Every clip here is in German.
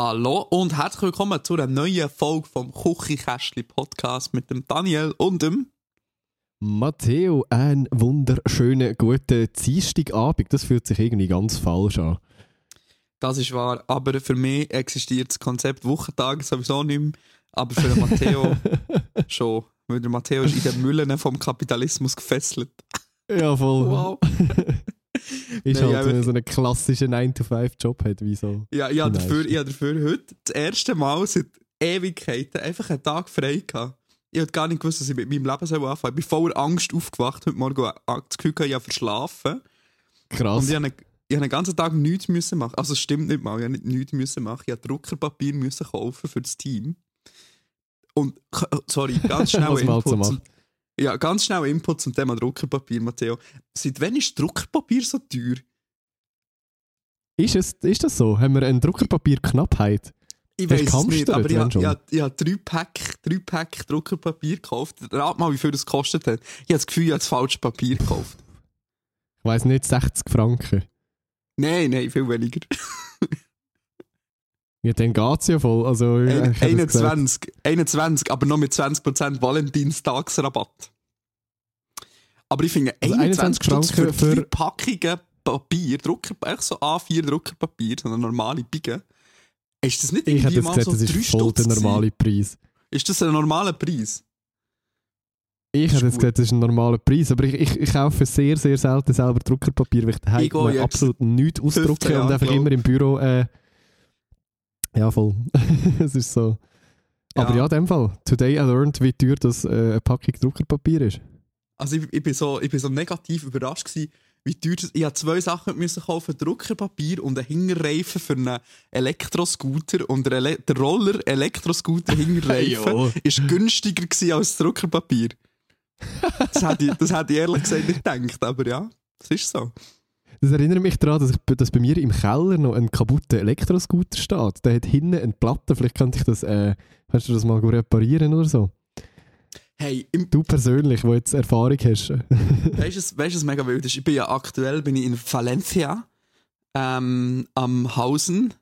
Hallo und herzlich willkommen zu einer neuen Folge vom Küchenkästchen Podcast mit dem Daniel und dem Matteo, einen wunderschönen guten Dienstagabend. Das fühlt sich irgendwie ganz falsch an. Das ist wahr, aber für mich existiert das Konzept Wochentag sowieso nicht mehr, aber für den Matteo schon. Weil der Matteo ist in den Müllen vom Kapitalismus gefesselt. Ja, voll. Wow. Ist Nein, halt, wenn man so einen klassischen 9-to-5-Job hat, wie so. Ja, ich habe dafür, ich habe dafür heute das erste Mal seit Ewigkeiten einfach einen Tag frei gehabt. Ich habe gar nicht gewusst, dass ich mit meinem Leben anfangen soll. Ich bin voller Angst aufgewacht heute Morgen das Gefühl, ich habe verschlafen. Krass. Und ich habe, ich habe den ganzen Tag nichts müssen machen. Also es stimmt nicht mal, ich habe nicht nichts müssen machen. Ich habe Druckerpapier müssen kaufen für das Team. Und, sorry, ganz schnell Input. Zum. Ja, ganz schnell Input zum Thema Druckerpapier, Matteo. Seit wann ist Druckerpapier so teuer? Ist, es, ist das so? Haben wir eine Druckerpapierknappheit? Ich weiß es nicht, aber ich, habe- ich habe drei Pack, drei Pack Druckerpapier gekauft. Rat mal, wie viel das gekostet hat. Ich habe das Gefühl, ich habe das falsche Papier gekauft. Ich weiss nicht, 60 Franken. Nein, nein, viel weniger. Ja, dann geht's ja voll. Also, Ein- hätte jetzt gesagt, 21, 21, aber noch mit 20% Valentinstagsrabatt. Aber ich finde, Also 21 21 Stutz für, für- Packungen Papier, Drucker, echt so A4 Druckerpapier, so eine normale Bigge. Ist das nicht Ich hätte mal gesagt, so das 3 ist voll Stutz der normale Preis. Ist das ein normaler Preis? Ich hätte jetzt gesagt, das ist ein normaler Preis, aber ich, ich, ich kaufe sehr, sehr selten selber Druckerpapier, weil ich daheim absolut nichts 15 ausdrucke und einfach glaub. immer im Büro. Äh, ja, voll. Es ist so. Aber ja, in dem Fall. Today I learned, wie teuer das äh, eine Packung Druckerpapier ist. Also ich, ich, bin so, ich bin so negativ überrascht gewesen, wie teuer das... Ich habe zwei Sachen müssen kaufen, Druckerpapier und einen Hinterreifen für einen Elektroscooter und der, Ele der Roller Elektroscooter Hinterreifen ist günstiger gewesen als das Druckerpapier. Das hätte, ich, das hätte ich ehrlich gesagt nicht gedacht, aber ja, das ist so. Das erinnert mich daran, dass, ich, dass bei mir im Keller noch ein kaputter Elektroscooter steht. Der hat hinten eine Platte. Vielleicht könnte ich das, äh, kannst du das mal reparieren oder so? Hey, Du persönlich, wo jetzt Erfahrung hast. weißt du, was- weißt du, was mega wild ist? Ich bin ja aktuell bin ich in Valencia ähm, am Hausen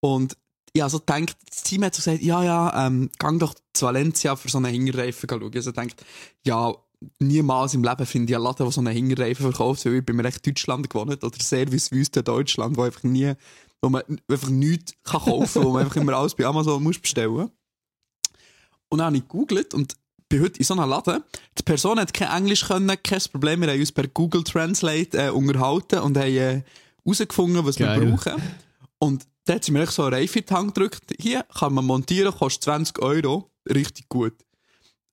und ich habe so gedacht, das Team hat so gesagt, ja, ja, ähm, gang doch zu Valencia für so einen Hinterreifen schauen. Ich habe so gedacht, ja, niemals im Leben finde ich einen Laden, der so einen Hinterreifen verkauft, weil ich bin mir echt Deutschland gewohnt oder Service Wüste Deutschland, wo einfach nie, wo man einfach nichts kann kaufen kann, wo man einfach immer alles bei Amazon muss bestellen. Und dann habe ich gegoogelt und bin heute in so einem Laden. Die Person hat kein Englisch können, kein Problem. Wir haben uns per Google Translate äh, unterhalten und haben äh, herausgefunden, was Geil. wir brauchen. Und da hat sie mir echt so eine Reife in die Hand gedrückt. Hier kann man montieren, kostet 20 Euro. Richtig gut.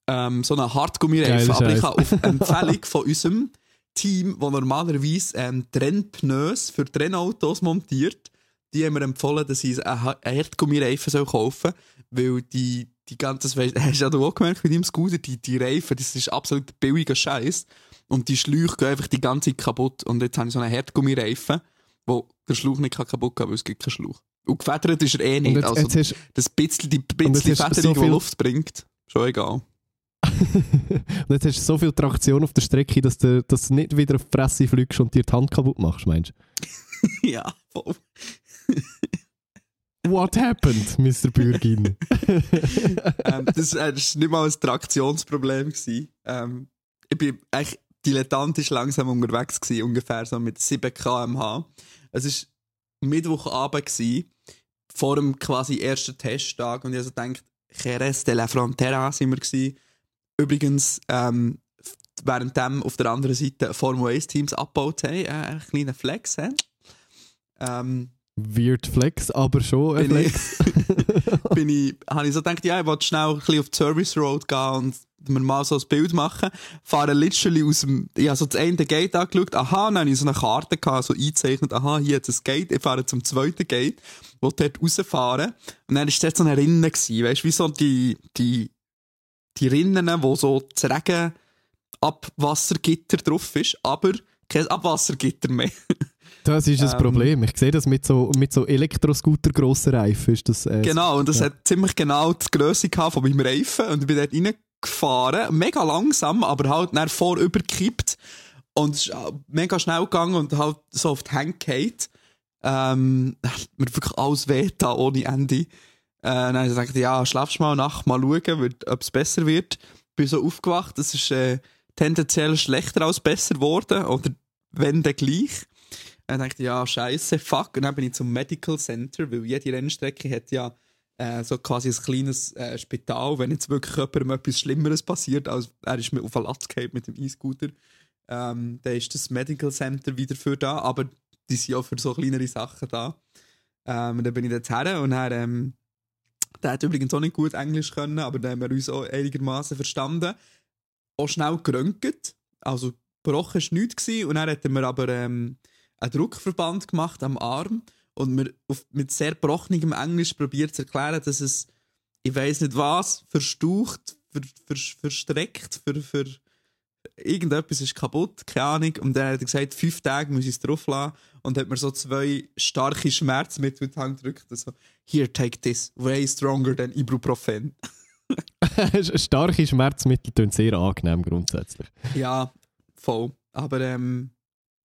Ähm, so eine Hartgummireifen. Aber ich habe auf Empfehlung von unserem Team, das normalerweise ähm, Trennpneus für Trennautos montiert, die haben mir empfohlen, dass ich einen Ha- einen Hartgummireifen kaufen soll, weil die, die ganze, weisst- hast du ja du auch gemerkt mit deinem Scooter, die, die Reifen, das ist absolut billiger Scheiß und die Schläuche gehen einfach die ganze Zeit kaputt und jetzt habe ich so einen Hartgummireifen, wo der Schlauch nicht kaputt gehen kann, weil es gibt keinen Schlauch. Und gefedert ist er eh nicht, jetzt, also jetzt hast, das bisschen, die bisschen Federung, so die Luft bringt, schon egal. Und jetzt hast du so viel Traktion auf der Strecke, dass du, dass du nicht wieder auf die Fresse fliegst und dir die Hand kaputt machst, meinst ja, voll. du? What happened, Mr. Bürgin? ähm, das war nicht mal ein Traktionsproblem. Gewesen. Ähm, ich bin eigentlich dilettantisch langsam unterwegs, gewesen, ungefähr so mit 7 km/h. Es war Mittwochabend, gewesen, vor dem quasi ersten Testtag, und ich also gedacht, Jerez de la Frontera sind wir. Gewesen. Übrigens, ähm, währenddem auf der anderen Seite Formel 1 Teams abgebaut haben, äh, ein kleiner Flex. He? Ähm, Weird Flex, aber schon ein bin ich, Flex. bin ich, habe ich so gedacht, ja, ich wollte schnell ein bisschen auf die Service Road gehen und mir mal so ein Bild machen. Fahre literally aus dem, ich habe so das eine Gate angeschaut, aha, dann habe ich so eine Karte gehabt, so eingezeichnet, aha, hier hat es ein Gate, ich fahre zum zweiten Gate, will dort rausfahren. Und dann war dort so eine Rinne gewesen, weißt du, wie so die, die, die Rinnen, wo so das Regenabwassergitter drauf ist, aber kein Abwassergitter mehr. Das ist das Ähm, Problem. Ich sehe das mit so, mit so Elektroscooter grossen Reifen. Ist das, äh, Genau, und das Ja. hat ziemlich genau die Größe gehabt von meinem Reifen und ich bin dort reingefahren, mega langsam, aber halt dann vorüberkippt und es ist mega schnell gegangen und halt so auf die Hände gefallen. Ähm, hat mir wirklich alles weh da ohne Ende. Äh, dann habe ich gesagt, ja, schlafst mal Nacht, mal schauen, ob es besser wird. Bin so aufgewacht, es ist äh, tendenziell schlechter als besser geworden oder wenn dann gleich. Dann dachte ich, ja, scheiße, fuck. Und dann bin ich zum Medical Center, weil jede Rennstrecke hat ja äh, so quasi ein kleines äh, Spital, wenn jetzt wirklich jemandem etwas Schlimmeres passiert, als er ist mir auf den Latz mit dem E-Scooter, ähm, dann ist das Medical Center wieder für da, aber die sind auch für so kleinere Sachen da. Ähm, dann bin ich dort her und dann, ähm, der hat übrigens auch nicht gut Englisch können, aber dann haben wir uns auch einigermaßen verstanden. Auch schnell geröntgt, also gebrochen war nichts und dann hat er mir aber ähm, einen Druckverband gemacht am Arm und mir auf, mit sehr gebrochenem Englisch probiert zu erklären, dass es, ich weiß nicht was, verstaucht, ver, ver, verstreckt, ver, ver, irgendetwas ist kaputt, keine Ahnung. Und dann hat er gesagt, fünf Tage muss ich es drauf lassen und hat mir so zwei starke Schmerzmittel in die Hand gedrückt. Also, here, take this, way stronger than Ibuprofen. Starke Schmerzmittel tun sehr angenehm grundsätzlich. Ja, voll. Aber ähm,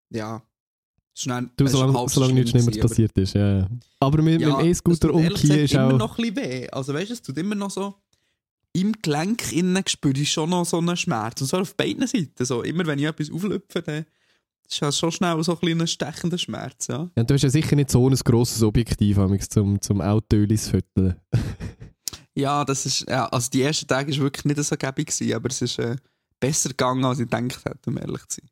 ja. Schnell, Du, solange, solange nichts Schlimmeres passiert ist. Ja. ja. Aber mit, mit dem E-Scooter umkehren ist immer auch. noch ein bisschen weh. Also weißt du, es tut immer noch so im Gelenk innen spüre ich schon noch so einen Schmerz. Und so auf beiden Seiten. So, immer wenn ich etwas auflüpfe, dann ist das schon schnell so ein kleiner stechender Schmerz. Ja. Ja, du hast ja sicher nicht so ein grosses Objektiv zum, zum Autoölis föteln. ja, das ist, ja, also die ersten Tage war wirklich nicht so gäbig, gewesen, aber es ist äh, besser gegangen, als ich gedacht hätte, um ehrlich zu sein.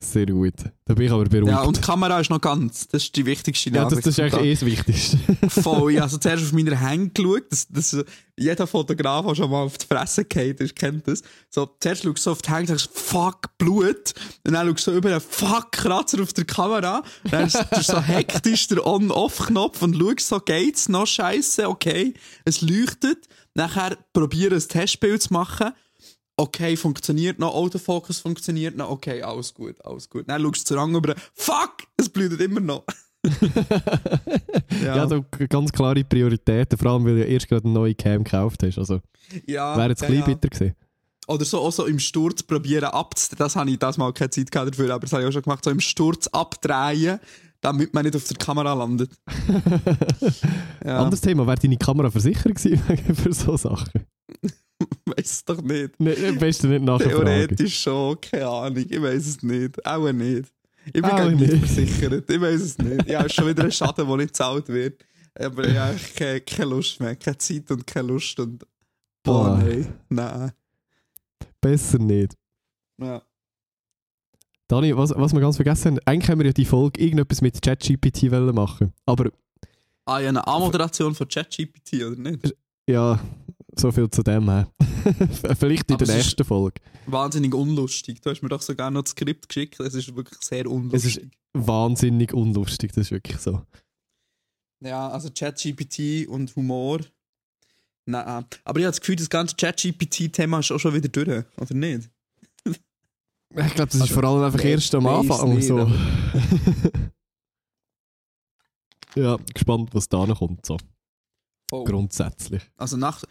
Sehr gut. Da bin ich aber beruhigt. Ja, und die Kamera ist noch ganz. Das ist die wichtigste Ja, das, Nachricht. das ist eigentlich eh das Wichtigste. Voll, ich habe also zuerst auf meine Hände geschaut, dass, dass jeder Fotograf, der schon mal auf die Fresse geht, ist, kennt das. So, zuerst schaust du so auf die Hände und sagst, fuck, Blut. Und dann schaust du so über einen fuck, Kratzer auf der Kamera. Dann ist ist so hektisch der On-Off-Knopf und schaust so, geht's noch scheiße, okay. Es leuchtet. Nachher probiere ein Testbild zu machen. Okay, funktioniert noch, Autofokus funktioniert noch, okay, alles gut, alles gut. Dann schaust du zur über, fuck, es blutet immer noch. ja, da ganz klare Prioritäten, vor allem weil du erst gerade eine neue Cam gekauft hast. Also ja, wäre jetzt ja, ein bisschen ja. bitter gewesen. Oder so, auch so im Sturz probieren abzudrehen. Das habe ich das mal keine Zeit gehabt dafür, aber das habe ich auch schon gemacht. So im Sturz abdrehen, damit man nicht auf der Kamera landet. ja, Anderes Thema, wäre deine Kamera versichert gewesen für so Sachen? weiß doch nicht. Ne, am besten nicht nachfragen. Theoretisch schon, keine Ahnung. Ich weiß es nicht. Auch nicht. Ich bin gar nicht versichert. Ich weiß es nicht. Ja, ist schon wieder ein Schaden, der nicht gezahlt wird. Aber ich habe eigentlich keine, keine Lust mehr. Keine Zeit und keine Lust. Und boah, Boah. nein. Nein. Besser nicht. Ja. Dani, was, was wir ganz vergessen haben, eigentlich haben wir ja die Folge irgendetwas mit ChatGPT machen. Aber Ah, ja, eine A-Moderation von ChatGPT, oder nicht? ja, so viel zu dem her. Vielleicht in Aber der es ist- nächsten Folge. Wahnsinnig unlustig. Du hast mir doch sogar noch das Skript geschickt. Es ist wirklich sehr unlustig. Wahnsinnig unlustig, das ist wirklich so. Ja, also ChatGPT und Humor. Nein. Aber ich habe das Gefühl, das ganze ChatGPT-Thema ist auch schon wieder durch, oder nicht? Ich glaube, das ist Also, vor allem einfach erst am Anfang nicht, so. ja, gespannt, was da noch kommt. So. Voll. Grundsätzlich. Also nach,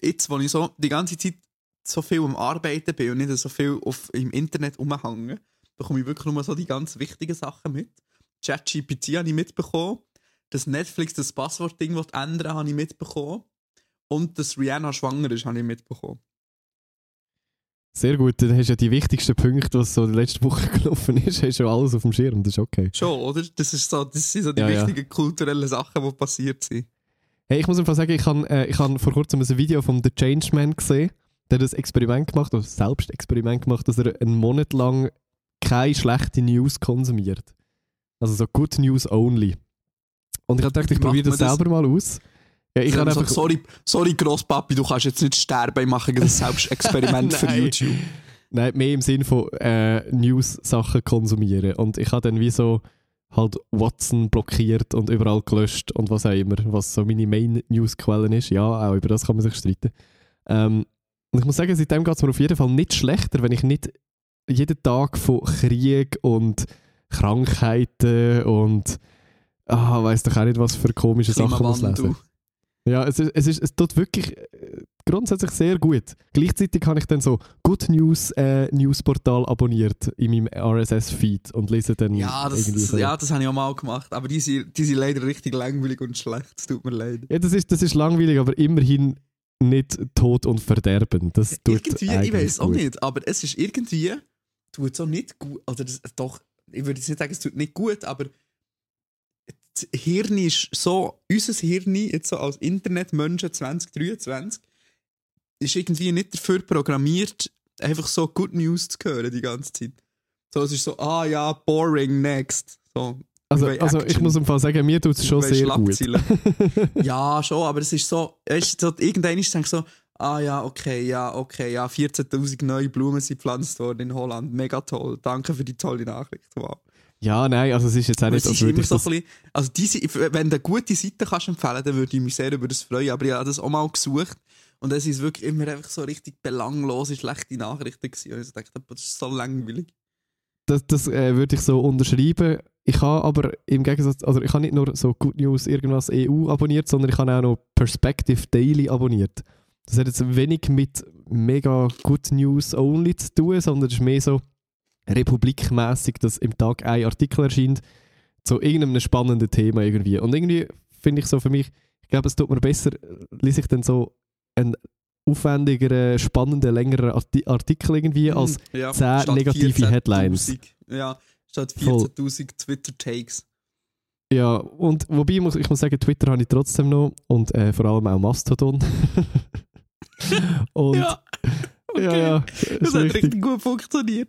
jetzt, wo ich so die ganze Zeit so viel am Arbeiten bin und nicht so viel auf, im Internet rumhänge, bekomme ich wirklich nur so die ganz wichtigen Sachen mit. ChatGPT habe ich mitbekommen. Das Netflix das Passwort-Ding ändern, habe ich mitbekommen. Und dass Rihanna schwanger ist, habe ich mitbekommen. Sehr gut, dann hast du ja die wichtigsten Punkte, was so die letzte Woche gelaufen ist, hast du alles auf dem Schirm, das ist okay. Schon, oder? Das, ist so, das sind so die Ja, ja. wichtigen kulturellen Sachen, die passiert sind. Hey, ich muss einfach sagen, ich habe äh, ich hab vor kurzem ein Video von The Changeman gesehen, der hat das Experiment gemacht, oder selbst Experiment gemacht, dass er einen Monat lang keine schlechte News konsumiert. Also so Good News only. Und ich habe gedacht, ich probiere das man das? selber mal aus. Ja, ich habe so, einfach... sorry, sorry, Grosspapi, du kannst jetzt nicht sterben, ich mache ein Selbstexperiment für. YouTube. Nein, mehr im Sinn von äh, News-Sachen konsumieren. Und ich habe dann wie so halt Watson blockiert und überall gelöscht und was auch immer, was so meine Main-News-Quellen ist. Ja, auch über das kann man sich streiten. Ähm, und ich muss sagen, seitdem geht es mir auf jeden Fall nicht schlechter, wenn ich nicht jeden Tag von Krieg und Krankheiten und ah, weiß doch auch nicht, was für komische Sachen muss lesen. Ja, es, ist, es, ist, es tut wirklich äh, grundsätzlich sehr gut. Gleichzeitig habe ich dann so Good News äh, Newsportal abonniert in meinem RSS-Feed und lese dann Ja, das, irgendwie das, so. ja, das habe ich auch mal gemacht. Aber die sind, die sind leider richtig langweilig und schlecht. Es tut mir leid. Ja, das ist, das ist langweilig, aber immerhin nicht Tod und Verderben. Das tut irgendwie, ich weiß auch nicht, aber es ist irgendwie, tut es auch nicht gut. Oder das, doch, ich würde jetzt nicht sagen, es tut nicht gut, aber das Hirn ist so, unser Hirn, jetzt so als Internetmenschen 2023, ist irgendwie nicht dafür programmiert, einfach so Good News zu hören die ganze Zeit. So, es ist so, ah ja, boring, next. So, Also, also ich muss im Fall sagen, mir tut es schon sehr gut. Ja, schon, aber es ist so, weißt so, irgendwann ist es so, ah ja, okay, ja, okay, ja, 14.000 neue Blumen sind gepflanzt worden in Holland, mega toll, danke für die tolle Nachricht, wow. Ja, nein, also es ist jetzt auch nicht, als würde ich so das... bisschen, also diese, wenn du eine gute Seite kannst empfehlen, dann würde ich mich sehr über das freuen, aber ich habe das auch mal gesucht und es ist wirklich immer einfach so richtig belanglose, schlechte Nachrichten gewesen und ich dachte, das ist so langweilig. Das, das äh, würde ich so unterschreiben. Ich habe aber im Gegensatz, also ich habe nicht nur so Good News irgendwas EU abonniert, sondern ich habe auch noch Perspective Daily abonniert. Das hat jetzt wenig mit mega Good News only zu tun, sondern es ist mehr so republikmäßig, dass im Tag ein Artikel erscheint zu irgendeinem spannenden Thema irgendwie. Und irgendwie finde ich so für mich, ich glaube, es tut mir besser, lese ich dann so einen aufwendigeren, spannenden, längeren Arti- Artikel irgendwie als Hm, ja, 10 statt negative 14.000 Headlines. Ja, statt Voll. 14.000 Twitter-Takes. Ja, und wobei ich muss, ich muss sagen, Twitter habe ich trotzdem noch und äh, vor allem auch Mastodon. und ja, Ja, okay. ja, Das ist hat richtig. richtig gut funktioniert.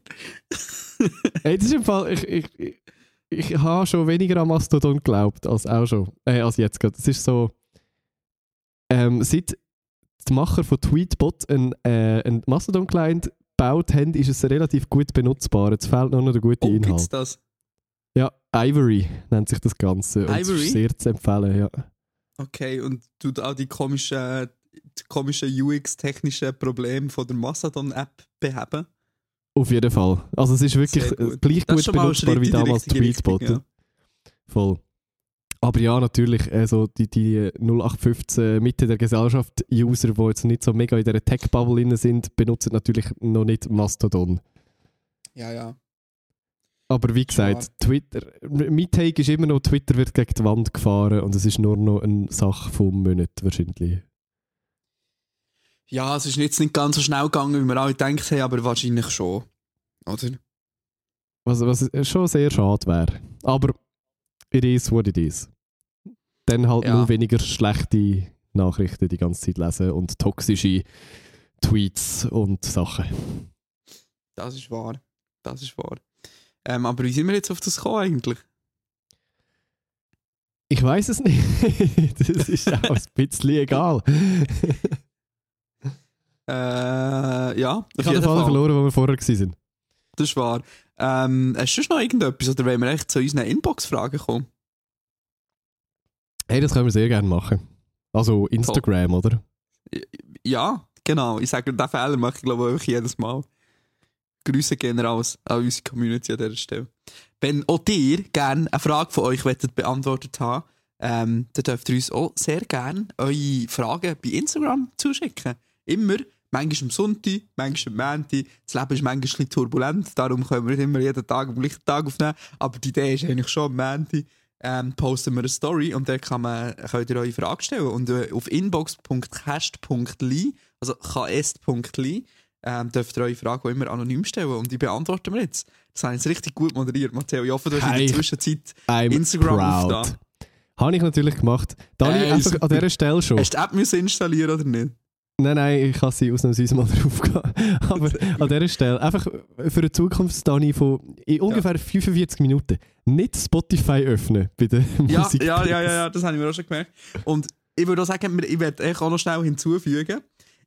Hey, das ist im Fall, ich, ich, ich, ich habe schon weniger an Mastodon geglaubt als auch schon, äh, als jetzt gerade. Es ist so, ähm, seit die Macher von Tweetbot einen, äh, einen Mastodon-Client gebaut haben, ist es relativ gut benutzbar. Jetzt fehlt nur noch der gute Oh, gibt's Inhalt. das? Ja, Ivory nennt sich das Ganze. Und es Ivory? ist sehr zu empfehlen, ja. Okay, und tut auch die komischen, die komischen UX-technischen Probleme von der Mastodon-App beheben? Auf jeden Fall. Also es ist wirklich gut. gleich Das gut benutzbar wie damals Tweetbot. Richtung, Voll. Aber ja, natürlich, also die, die 0815 Mitte der Gesellschaft User, die jetzt nicht so mega in dieser Tech-Bubble sind, benutzen natürlich noch nicht Mastodon. Ja, ja. Aber wie gesagt, Twitter, mein Take ist immer noch, Twitter wird gegen die Wand gefahren und es ist nur noch eine Sache vom Monat wahrscheinlich. Ja, es ist jetzt nicht ganz so schnell gegangen, wie wir alle gedacht haben, aber wahrscheinlich schon. Oder? Was, was schon sehr schade wäre. Aber it is what it is. Dann halt Ja. nur weniger schlechte Nachrichten die ganze Zeit lesen und toxische Tweets und Sachen. Das ist wahr. Das ist wahr. Ähm, aber wie sind wir jetzt auf das gekommen eigentlich? Ich weiß es nicht. das ist auch ein bisschen egal. Äh, ja, Ich habe den Fall verloren, wo wir vorher waren. Das ist wahr. Ähm, hast du noch irgendetwas oder wollen wir echt zu unseren Inbox-Fragen kommen? Hey, das können wir sehr gerne machen. Also Instagram, oder? Ja, genau. Ich sage, diesen Fehler mache ich glaube ich jedes Mal. Grüße gehen raus an unsere Community an dieser Stelle. Wenn auch ihr gerne eine Frage von euch beantwortet haben, ähm, dann dürft ihr uns auch sehr gerne eure Fragen bei Instagram zuschicken. Immer, manchmal am Sonntag, manchmal am Montag. Das Leben ist manchmal ein bisschen turbulent, darum können wir nicht immer jeden Tag am gleichen Tag aufnehmen. Aber die Idee ist eigentlich schon am Montag. Ähm, posten wir eine Story und dann kann man, könnt ihr eure Frage stellen. Und äh, auf inbox.cast.li, also ks.li, ähm, dürft ihr eure Frage auch immer anonym stellen und die beantworten wir jetzt. Das haben sie richtig gut moderiert, Matteo. Ich hoffe, du hast in Hey. der Zwischenzeit I'm Instagram aufgetan. Habe ich natürlich gemacht. Dani, Ey, einfach an dieser Stelle schon. Hast du die App müssen installieren oder nicht? Nein, nein, ich kann sie ausnahmsweise mal drauf gehen. Aber an dieser Stelle, einfach für eine Zukunft, Dani, von in ungefähr 45 Minuten nicht Spotify öffnen bei der Ja, Musik. ja, ja, ja, ja, das habe ich mir auch schon gemerkt. Und ich würde auch sagen, ich werde auch noch schnell hinzufügen.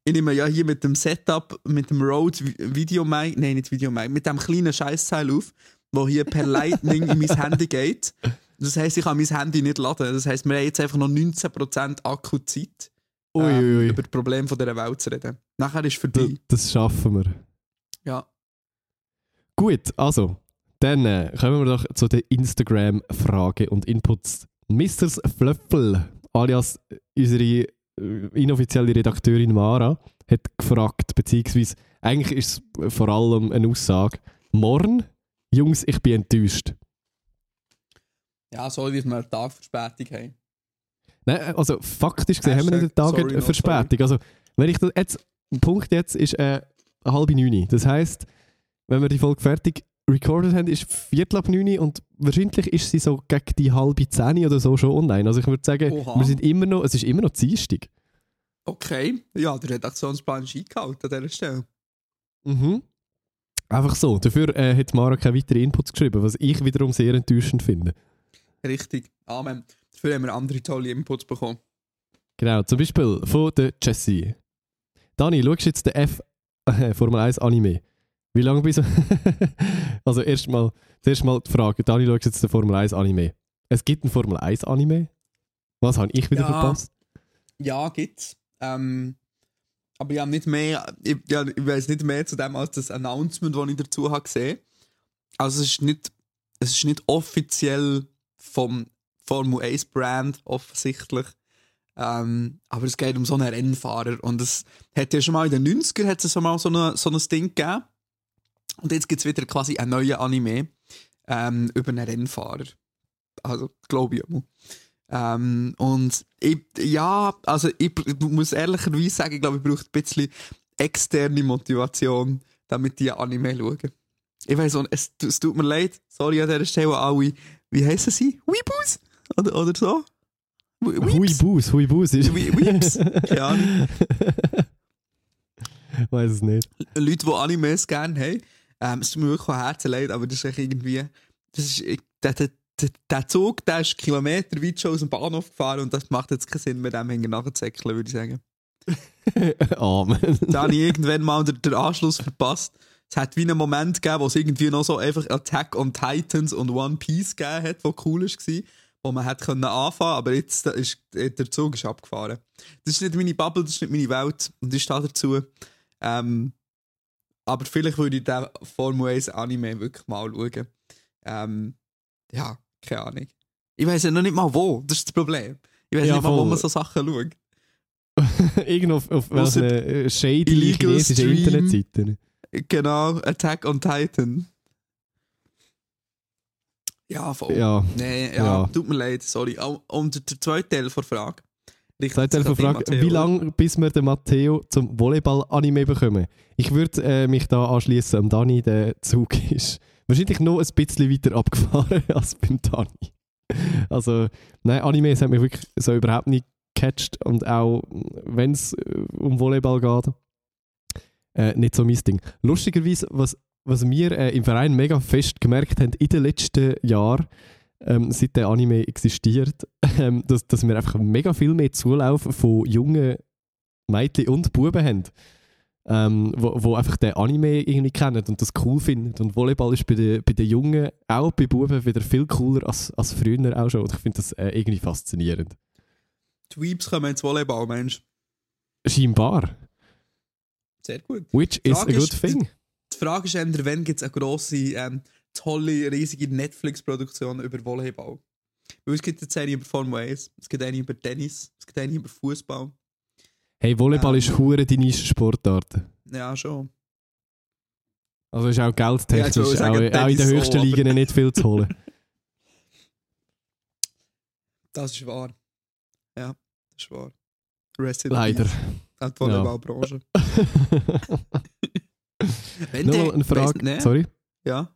Ich nehme ja hier mit dem Setup, mit dem Rode Video Mic, nein, nicht Video Mic, mit dem kleinen Scheißteil auf, wo hier per Lightning in mein Handy geht. Das heisst, ich kann mein Handy nicht laden. Das heisst, wir haben jetzt einfach noch 19% Akkuzeit. Ähm, Uiuiui. über die Probleme von dieser Welt zu reden. Nachher ist für Das, dich. das schaffen wir. Ja. Gut, also, dann äh, kommen wir doch zu den Instagram-Fragen und Inputs. Mr. Flöffel, alias äh, unsere äh, inoffizielle Redakteurin Mara, hat gefragt, beziehungsweise eigentlich ist es vor allem eine Aussage. Morgen, Jungs, ich bin enttäuscht. Ja, so wie wir einen Tag Verspätung haben. Nein, also faktisch gesehen haben wir nicht einen Hashtag Tag sorry, Verspätung. Also, wenn ich das jetzt, Punkt jetzt ist äh, halb neun. Das heisst, wenn wir die Folge fertig recorded haben, ist Viertel ab neun und wahrscheinlich ist sie so gegen die halbe zehn oder so schon online. Also ich würde sagen, Oha. wir sind immer noch, es ist immer noch Dienstag. Okay. Ja, der Redaktionsplan ist eingehalten an dieser Stelle. Mhm. Einfach so. Dafür äh, hat Mara keine weiteren Inputs geschrieben, was ich wiederum sehr enttäuschend finde. Richtig. Amen. Dafür haben wir andere tolle Inputs bekommen. Genau, zum Beispiel von der Jessie. Dani, schaust du jetzt den F äh, Formel 1 Anime? Wie lange bist du? also erstmal, zuerst mal die Frage, Dani, schaust du jetzt den Formel 1 Anime? Es gibt einen Formel 1 Anime? Was habe ich wieder Ja. verpasst? Ja, gibt's. Ähm, aber ich habe nicht mehr, ich, ja, ich weiß nicht mehr zu dem als das Announcement, das ich dazu habe gesehen. Also es ist nicht, es ist nicht offiziell vom Formel 1 Brand offensichtlich. Ähm, aber es geht um so einen Rennfahrer und es hat ja schon mal in den 90er hat es mal so, eine, so ein Ding gegeben. Und jetzt gibt es wieder quasi einen neuen Anime ähm, über einen Rennfahrer. Also, glaube ich mal. Ähm, und ich, ja, also ich br- muss ehrlicherweise sagen, ich glaube, ich brauche ein bisschen externe Motivation, damit die Anime schauen. Ich weiß es, es tut mir leid, sorry an dieser Stelle alle, wie heissen sie? Weebus? Oder, oder so? We- Hui Weeps? Bus, Hui Bus ist. We- Weeps? Keine Ahnung. Weiß es nicht. Leute, die Animes gerne haben. Ähm, es tut mir wirklich von Herzen leid, aber das ist echt irgendwie. Das ist, der, der, der, Zug, der ist kilometerweit schon aus dem Bahnhof gefahren und das macht jetzt keinen Sinn, mit dem hinten nachzuzäckeln, würde ich sagen. Amen. Da habe ich irgendwann mal den, den Anschluss verpasst. Es hat wie einen Moment gegeben, wo es irgendwie noch so einfach Attack on Titans und One Piece gegeben hat, wo cool war, wo man können anfangen aber jetzt ist der Zug ist abgefahren. Das ist nicht meine Bubble, das ist nicht meine Welt und ich stehe dazu. Ähm, aber vielleicht würde ich den Formel 1 Anime wirklich mal schauen. Ähm, ja, keine Ahnung. Ich weiß ja noch nicht mal wo, das ist das Problem. Ich weiß Ja, nicht mal, wo man so Sachen schaut. Irgendwo auf, auf welchen shady chinesischen. Internetseiten. Genau, Attack on Titan. Ja, voll. Ja. Nee, ja, Ja. tut mir leid, sorry. Und der zweite Teil der Frage. ihr an dich, gefragt, Matteo. wie lange bis wir den Matteo zum Volleyball-Anime bekommen? Ich würde äh, mich da anschließen am Dani, der Zug ist wahrscheinlich noch ein bisschen weiter abgefahren als beim Dani. Also, nein, Animes hat mich wirklich so überhaupt nicht gecatcht und auch wenn es äh, um Volleyball geht, äh, nicht so mein Ding. Lustigerweise, was, was wir äh, im Verein mega fest gemerkt haben in den letzten Jahren, ähm, seit der Anime existiert, ähm, dass, dass wir einfach mega viel mehr Zulauf von jungen Mädchen und Buben haben, ähm, wo, wo einfach den Anime irgendwie kennen und das cool finden. Und Volleyball ist bei den, bei den Jungen, auch bei Buben, wieder viel cooler als, als früher auch schon. Und ich finde das äh, irgendwie faszinierend. Die Weeps kommen ins Volleyball, Mensch. Scheinbar. Sehr gut. Which is a Frage good ist- thing. Die Frage ist eher, wann gibt es eine grosse, ähm, tolle, riesige Netflix-Produktion über Volleyball? Weil es gibt jetzt eine über Formel 1, es gibt eine über Tennis, es gibt eine über Fußball. Hey, Volleyball Ähm. ist hure die Nische-Sportart. Ja, schon. Also ist auch Ja, geldtechnisch, ich sagen, auch, auch in den so, höchsten aber- Ligen nicht viel zu holen. Das ist wahr. Ja, das ist wahr. Rest in Leider. peace An die Volleyballbranche. Wenn Nochmal eine Frage. weiss- nee, Sorry. Ja.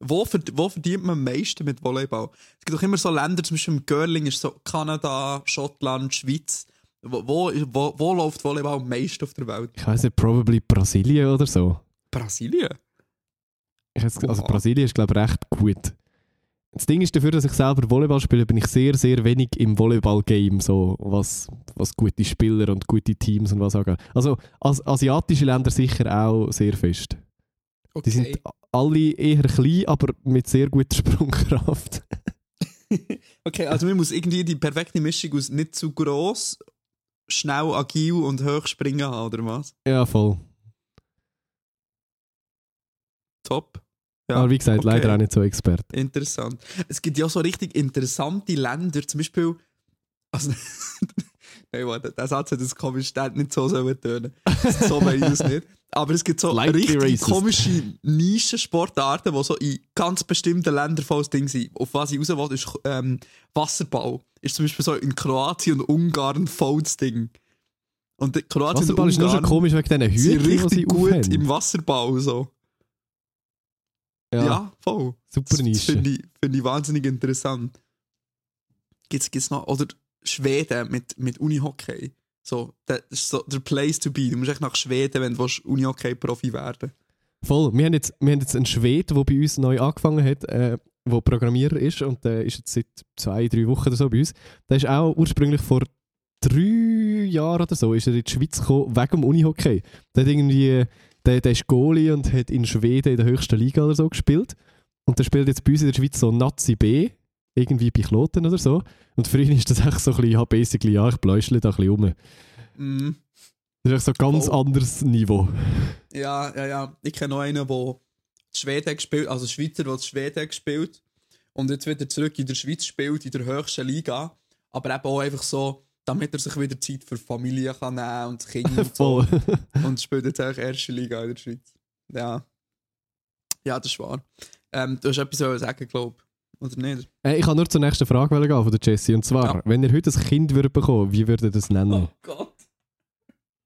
Wo, verd wo verdient man am meisten mit Volleyball? Es gibt doch immer so Länder, zum Beispiel im Girling ist so Kanada, Schottland, Schweiz. Wo, wo, wo, wo läuft Volleyball am meisten auf der Welt? Ich weiß nicht, probably Brasilien oder so. Brasilien? Weiss, also. Brasilien ist, glaube ich, recht gut. Das Ding ist, dafür, dass ich selber Volleyball spiele, bin ich sehr, sehr wenig im Volleyball-Game, so was, was gute Spieler und gute Teams und was angeht. Also as asiatische Länder sicher auch sehr fest. Die sind alle eher klein, aber mit sehr guter Sprungkraft. okay, also man muss irgendwie die perfekte Mischung aus nicht zu gross schnell, agil und hoch springen haben, oder was? Ja, voll. Top. Ja, Aber wie gesagt, okay. leider auch nicht so Experte. Interessant. Es gibt ja so richtig interessante Länder, zum Beispiel. Also, Nein, warte, der Satz hat das komisch der nicht so sollen tönen. So meine ich es nicht. Aber es gibt so Slightly richtig racist. komische Nischensportarten, die so in ganz bestimmten Ländern volles Ding sind. Auf was ich raus will, ist ähm, Wasserball. Ist zum Beispiel so in Kroatien und Ungarn volles Ding. Und Kroatien Wasserball und ist nur schon Ungarn komisch wegen diesen sind Hüten, die richtig sie gut aufhaben. im Wasserball. So. Ja, Ja, voll. super Das Nische. finde ich, find ich wahnsinnig interessant. Gibt's, gibt's noch, oder Schweden mit, mit Unihockey. So, das ist so der Place to be. Du musst echt nach Schweden, wenn du Unihockey-Profi werden Voll. Wir haben, jetzt, wir haben jetzt einen Schwed, der bei uns neu angefangen hat, äh, der Programmierer ist und der ist jetzt seit zwei, drei Wochen oder so bei uns. Der ist auch ursprünglich vor drei Jahren oder so ist er in die Schweiz gekommen, wegen dem Unihockey. Der hat irgendwie, der, der ist Goalie und hat in Schweden in der höchsten Liga oder so gespielt. Und der spielt jetzt bei uns in der Schweiz so Nazi B, irgendwie bei Kloten oder so. Und für ihn ist das echt so ein bisschen, ja, basically, ja, ich bläuschle da ein bisschen rum. Mhm. Das ist echt so ein ganz Voll. anderes Niveau. Ja, ja, ja. Ich kenne noch einen, der Schweden gespielt also Schweizer, der Schweden gespielt und jetzt wieder zurück in der Schweiz spielt, in der höchsten Liga. Aber eben auch einfach so, damit er sich wieder Zeit für Familie kann nehmen und Kinder und so. Und spielt jetzt auch erste Liga in der Schweiz. Ja. Ja, das ist wahr. Ähm, du hast etwas zu sagen, glaube ich. Oder nicht? Äh, ich kann nur zur nächsten Frage wollen gehen von der Jessie. Und zwar, Ja. wenn ihr heute ein Kind würdet bekommen, wie würdet ihr das nennen? Gott.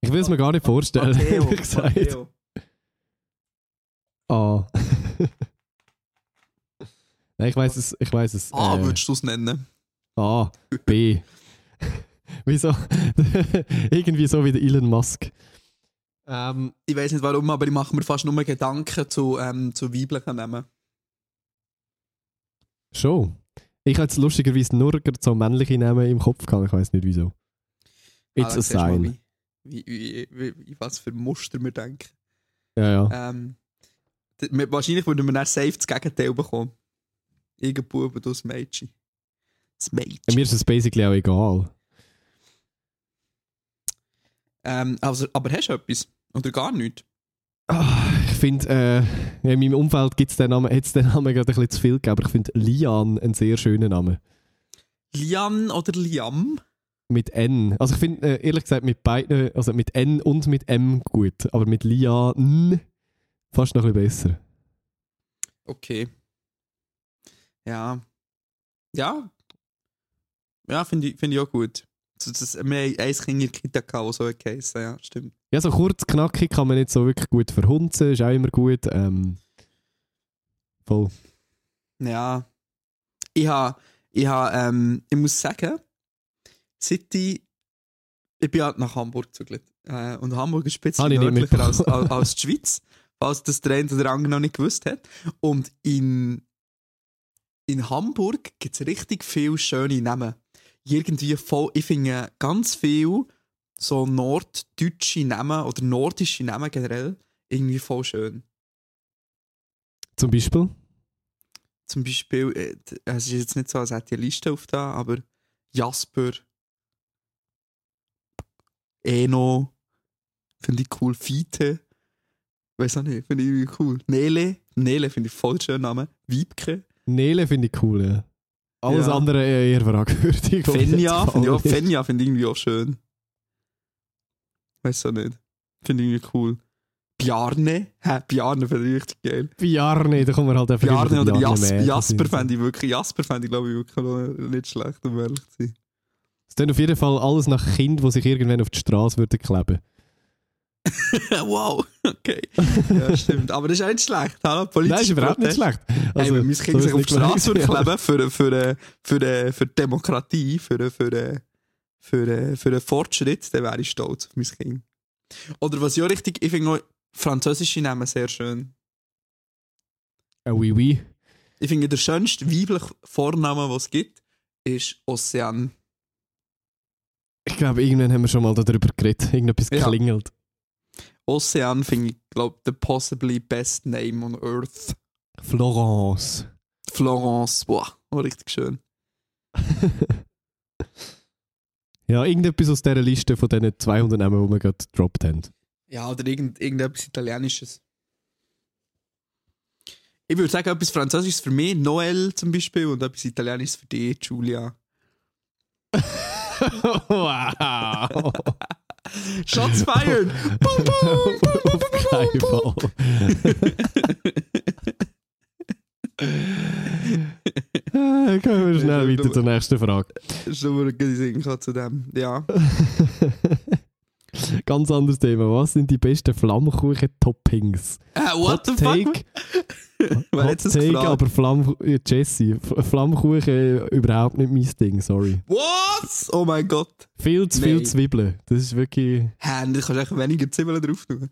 Ich will es mir gar nicht vorstellen, Matteo, ehrlich gesagt. Matteo. A. Nein, ich weiß es. Ich weiß es. Ah, äh, würdest du es nennen? A. B. Wieso? Irgendwie so wie der Elon Musk. Ähm, Ich weiß nicht warum, aber ich mache mir fast nur Gedanken zu, ähm, zu weiblichen Namen. schon. Ich habe jetzt lustigerweise nur so männliche Namen im Kopf gehabt. Ich weiß nicht wieso. It's Ah, a siehst du mal, sign. Wie, wie, wie, wie, was für Muster wir denken. Ja, ja. Ähm, wahrscheinlich würden wir dann safe das Gegenteil bekommen. Irgendein Bub und du das Mädchen. Das Mädchen. Mir ist es basically auch egal. Ähm, also, aber hast du etwas? Oder gar nichts? Ah, ich finde, äh, in meinem Umfeld gibt's den Namen, hat es den Namen gerade ein bisschen zu viel gegeben, aber ich finde Lian einen sehr schönen Namen. Lian oder Liam? Mit N. Also ich finde, äh, ehrlich gesagt, mit beiden, also mit N und mit M gut, aber mit Lian fast noch ein bisschen besser. Okay. Ja. Ja. Ja, finde ich, find ich auch gut. So, das, wir haben ein Kind in der Kita gehabt, das so geheißen, ja, stimmt. Ja, so kurz, knackig kann man nicht so wirklich gut verhunzen, ist auch immer gut. Ähm, voll. Ja. Ich ha, ich ha, ähm, ich muss sagen, seit ich, ich bin halt nach Hamburg gezügelt. Äh, und Hamburg ist ein bisschen Habe nördlicher als, als, als die Schweiz, falls das der eine oder andere noch nicht gewusst hat. Und in, in Hamburg gibt es richtig viele schöne Namen. Irgendwie voll, ich finde ganz viel so norddeutsche Namen oder nordische Namen generell irgendwie voll schön. Zum Beispiel. Zum Beispiel, äh, es ist jetzt nicht so, als hätte ich eine Liste auf da, aber Jasper, Eno, finde ich cool, Fiete, weiß auch nicht, finde ich cool. Nele, Nele finde ich voll schön Name, Wiebke, Nele finde ich cool, ja. Alles Ja. andere eher fragwürdig. Fenja, ist. Fenja finde ich irgendwie auch schön. Weiß auch nicht, finde ich irgendwie cool. Bjarne, hä, Bjarne finde ich richtig geil. Bjarne, da kommen wir halt einfach Bjarne oder Jas mehr. Jasper fände ich wirklich, Jasper fände ich glaube ich wirklich nicht schlecht, um ehrlich zu sein. Es tun auf jeden Fall alles nach Kind, die sich irgendwann auf die Straße würden kleben. wow, okay. Ja, stimmt. Aber das ist auch nicht schlecht. Hallo, politische Nein, ist überhaupt nicht schlecht. Hey, Also, wenn mein Kind sich auf die Straße kleben für, für, für, für, Demokratie, für, für, für, für den Fortschritt, dann wäre ich stolz auf mein Kind. Oder was ich auch richtig, ich finde französische Namen sehr schön. Ein oui, oui. Ich finde, der schönste weibliche Vorname, den es gibt, ist Ocean. Ich glaube, irgendwann haben wir schon mal darüber geredet. Irgendetwas Ja. klingelt. Ocean finde ich, glaube the possibly best name on earth. Florence. Florence, boah, oh, richtig schön. Ja, irgendetwas aus dieser Liste von diesen 200 Namen, die wir gerade gedroppt haben. Ja, oder irgend, irgendetwas Italienisches. Ich würde sagen, etwas Französisches für mich, Noel zum Beispiel, und etwas Italienisches für dich, Julia. wow! Shots fired! boom, boom, boom, boom, Fall. Äh, Kommen wir schnell weiter zur nächsten Frage. Sinn gehabt zu dem. Ja. Ganz anderes Thema. Was sind die besten Flammkuchen-Toppings? Äh, what the Hot fuck? Wer hat das Take gefragt? aber Flamm ja, Jesse, Flammkuchen überhaupt nicht mein Ding, sorry. What? Oh mein Gott. Viel zu viel Nein. Zwiebeln. Das ist wirklich... Hä, da kannst du echt weniger Zwiebeln drauf tun.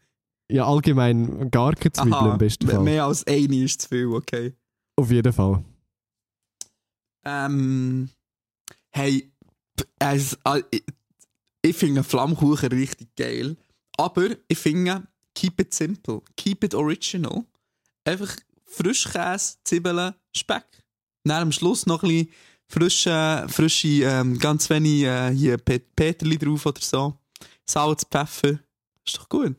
Ja, allgemein gar keine Zwiebeln Aha, im besten Fall. Mehr als eine ist zu viel, okay. Auf jeden Fall. Ähm, hey, äh, ich, ich finde Flammkuchen richtig geil. Aber ich finde, keep it simple, keep it original. Einfach Frischkäse, Zwiebeln, Speck. Dann am Schluss noch ein bisschen frische, frische ähm, ganz wenig äh, hier Pet Peterli drauf oder so. Salz, Pfeffer. Ist doch gut.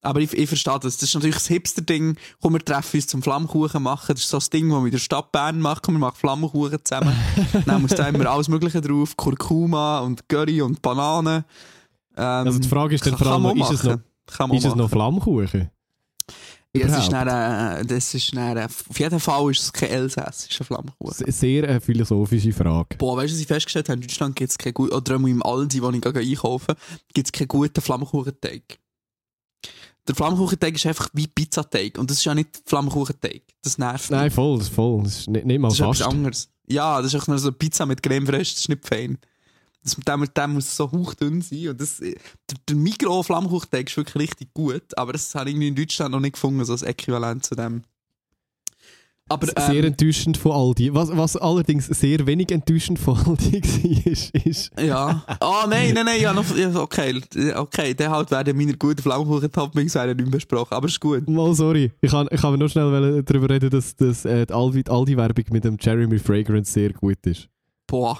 Aber ich, ich verstehe das. Das ist natürlich das Hipster-Ding. Komm, wir treffen uns zum Flammkuchen machen. Das ist so das Ding, das wir in der Stadt Bern machen. Wir machen Flammkuchen zusammen. Dann muss da immer alles Mögliche drauf. Kurkuma und Curry und Bananen. Ähm, Also die Frage ist dann vor allem, ist es man Ist es noch. Flammkuchen? Ja, es ist äh, das ist äh, auf jeden Fall ist es kein elsässischer Flammkuchen. Se- Sehr eine philosophische Frage. Boah, weißt du, was ich festgestellt habe? In Deutschland gibt es keinen guten, oder im Aldi, wo ich gehe einkaufen gibt es keinen guten Flammkuchenteig. Der Flammkuchenteig ist einfach wie Pizzateig. Und das ist ja nicht Flammkuchenteig. Das nervt. Nein, voll, das ist voll. Das ist nicht, nicht mal Das ist fast. etwas anderes. Ja, das ist echt nur so Pizza mit Creme fraiche, das ist nicht fein. Das, mit dem muss so hauchdünn sein. Und das, der, der Mikro-Flammkuchenteig ist wirklich richtig gut, aber das habe ich in Deutschland noch nicht gefunden, so das Äquivalent zu dem. Aber, Sehr ähm, enttäuschend von Aldi. Was, was allerdings sehr wenig enttäuschend von Aldi war, ist, ist ja. Ah, nein, nein, nein, ja, noch, okay, okay, der halt werden meine guten Flammkuchen-Toppings nicht mehr besprochen, aber ist gut. Mal sorry. Ich kann, ich kann nur schnell darüber reden, dass, dass äh, die Aldi- die Aldi-Werbung mit dem Jeremy Fragrance sehr gut ist. Boah.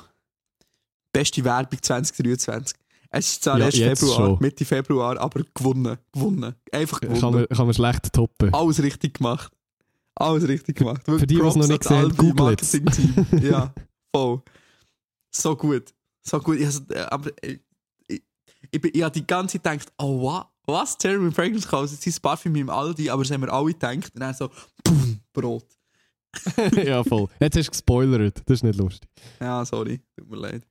Beste Werbung 2023. Es ist zwar Ja, erst Februar, schon. Mitte Februar, aber gewonnen. Gewonnen. Einfach gewonnen. Kann man, kann man schlecht toppen. Alles richtig gemacht. Alles richtig gemacht. Für die, die es noch nicht gesehen googlet's. Marketing-Team. ja, voll. So gut. So gut. Ich, äh, aber äh, ich, ich, bin- ich habe die ganze Zeit gedacht, oh wa, was? Jeremy Fragrance kauft jetzt sein Parfüm im Aldi, aber das haben wir alle gedacht. Und dann so, boom, Brot. ja, voll. Jetzt hast du gespoilert. Das ist nicht lustig. Ja, sorry. Tut mir leid.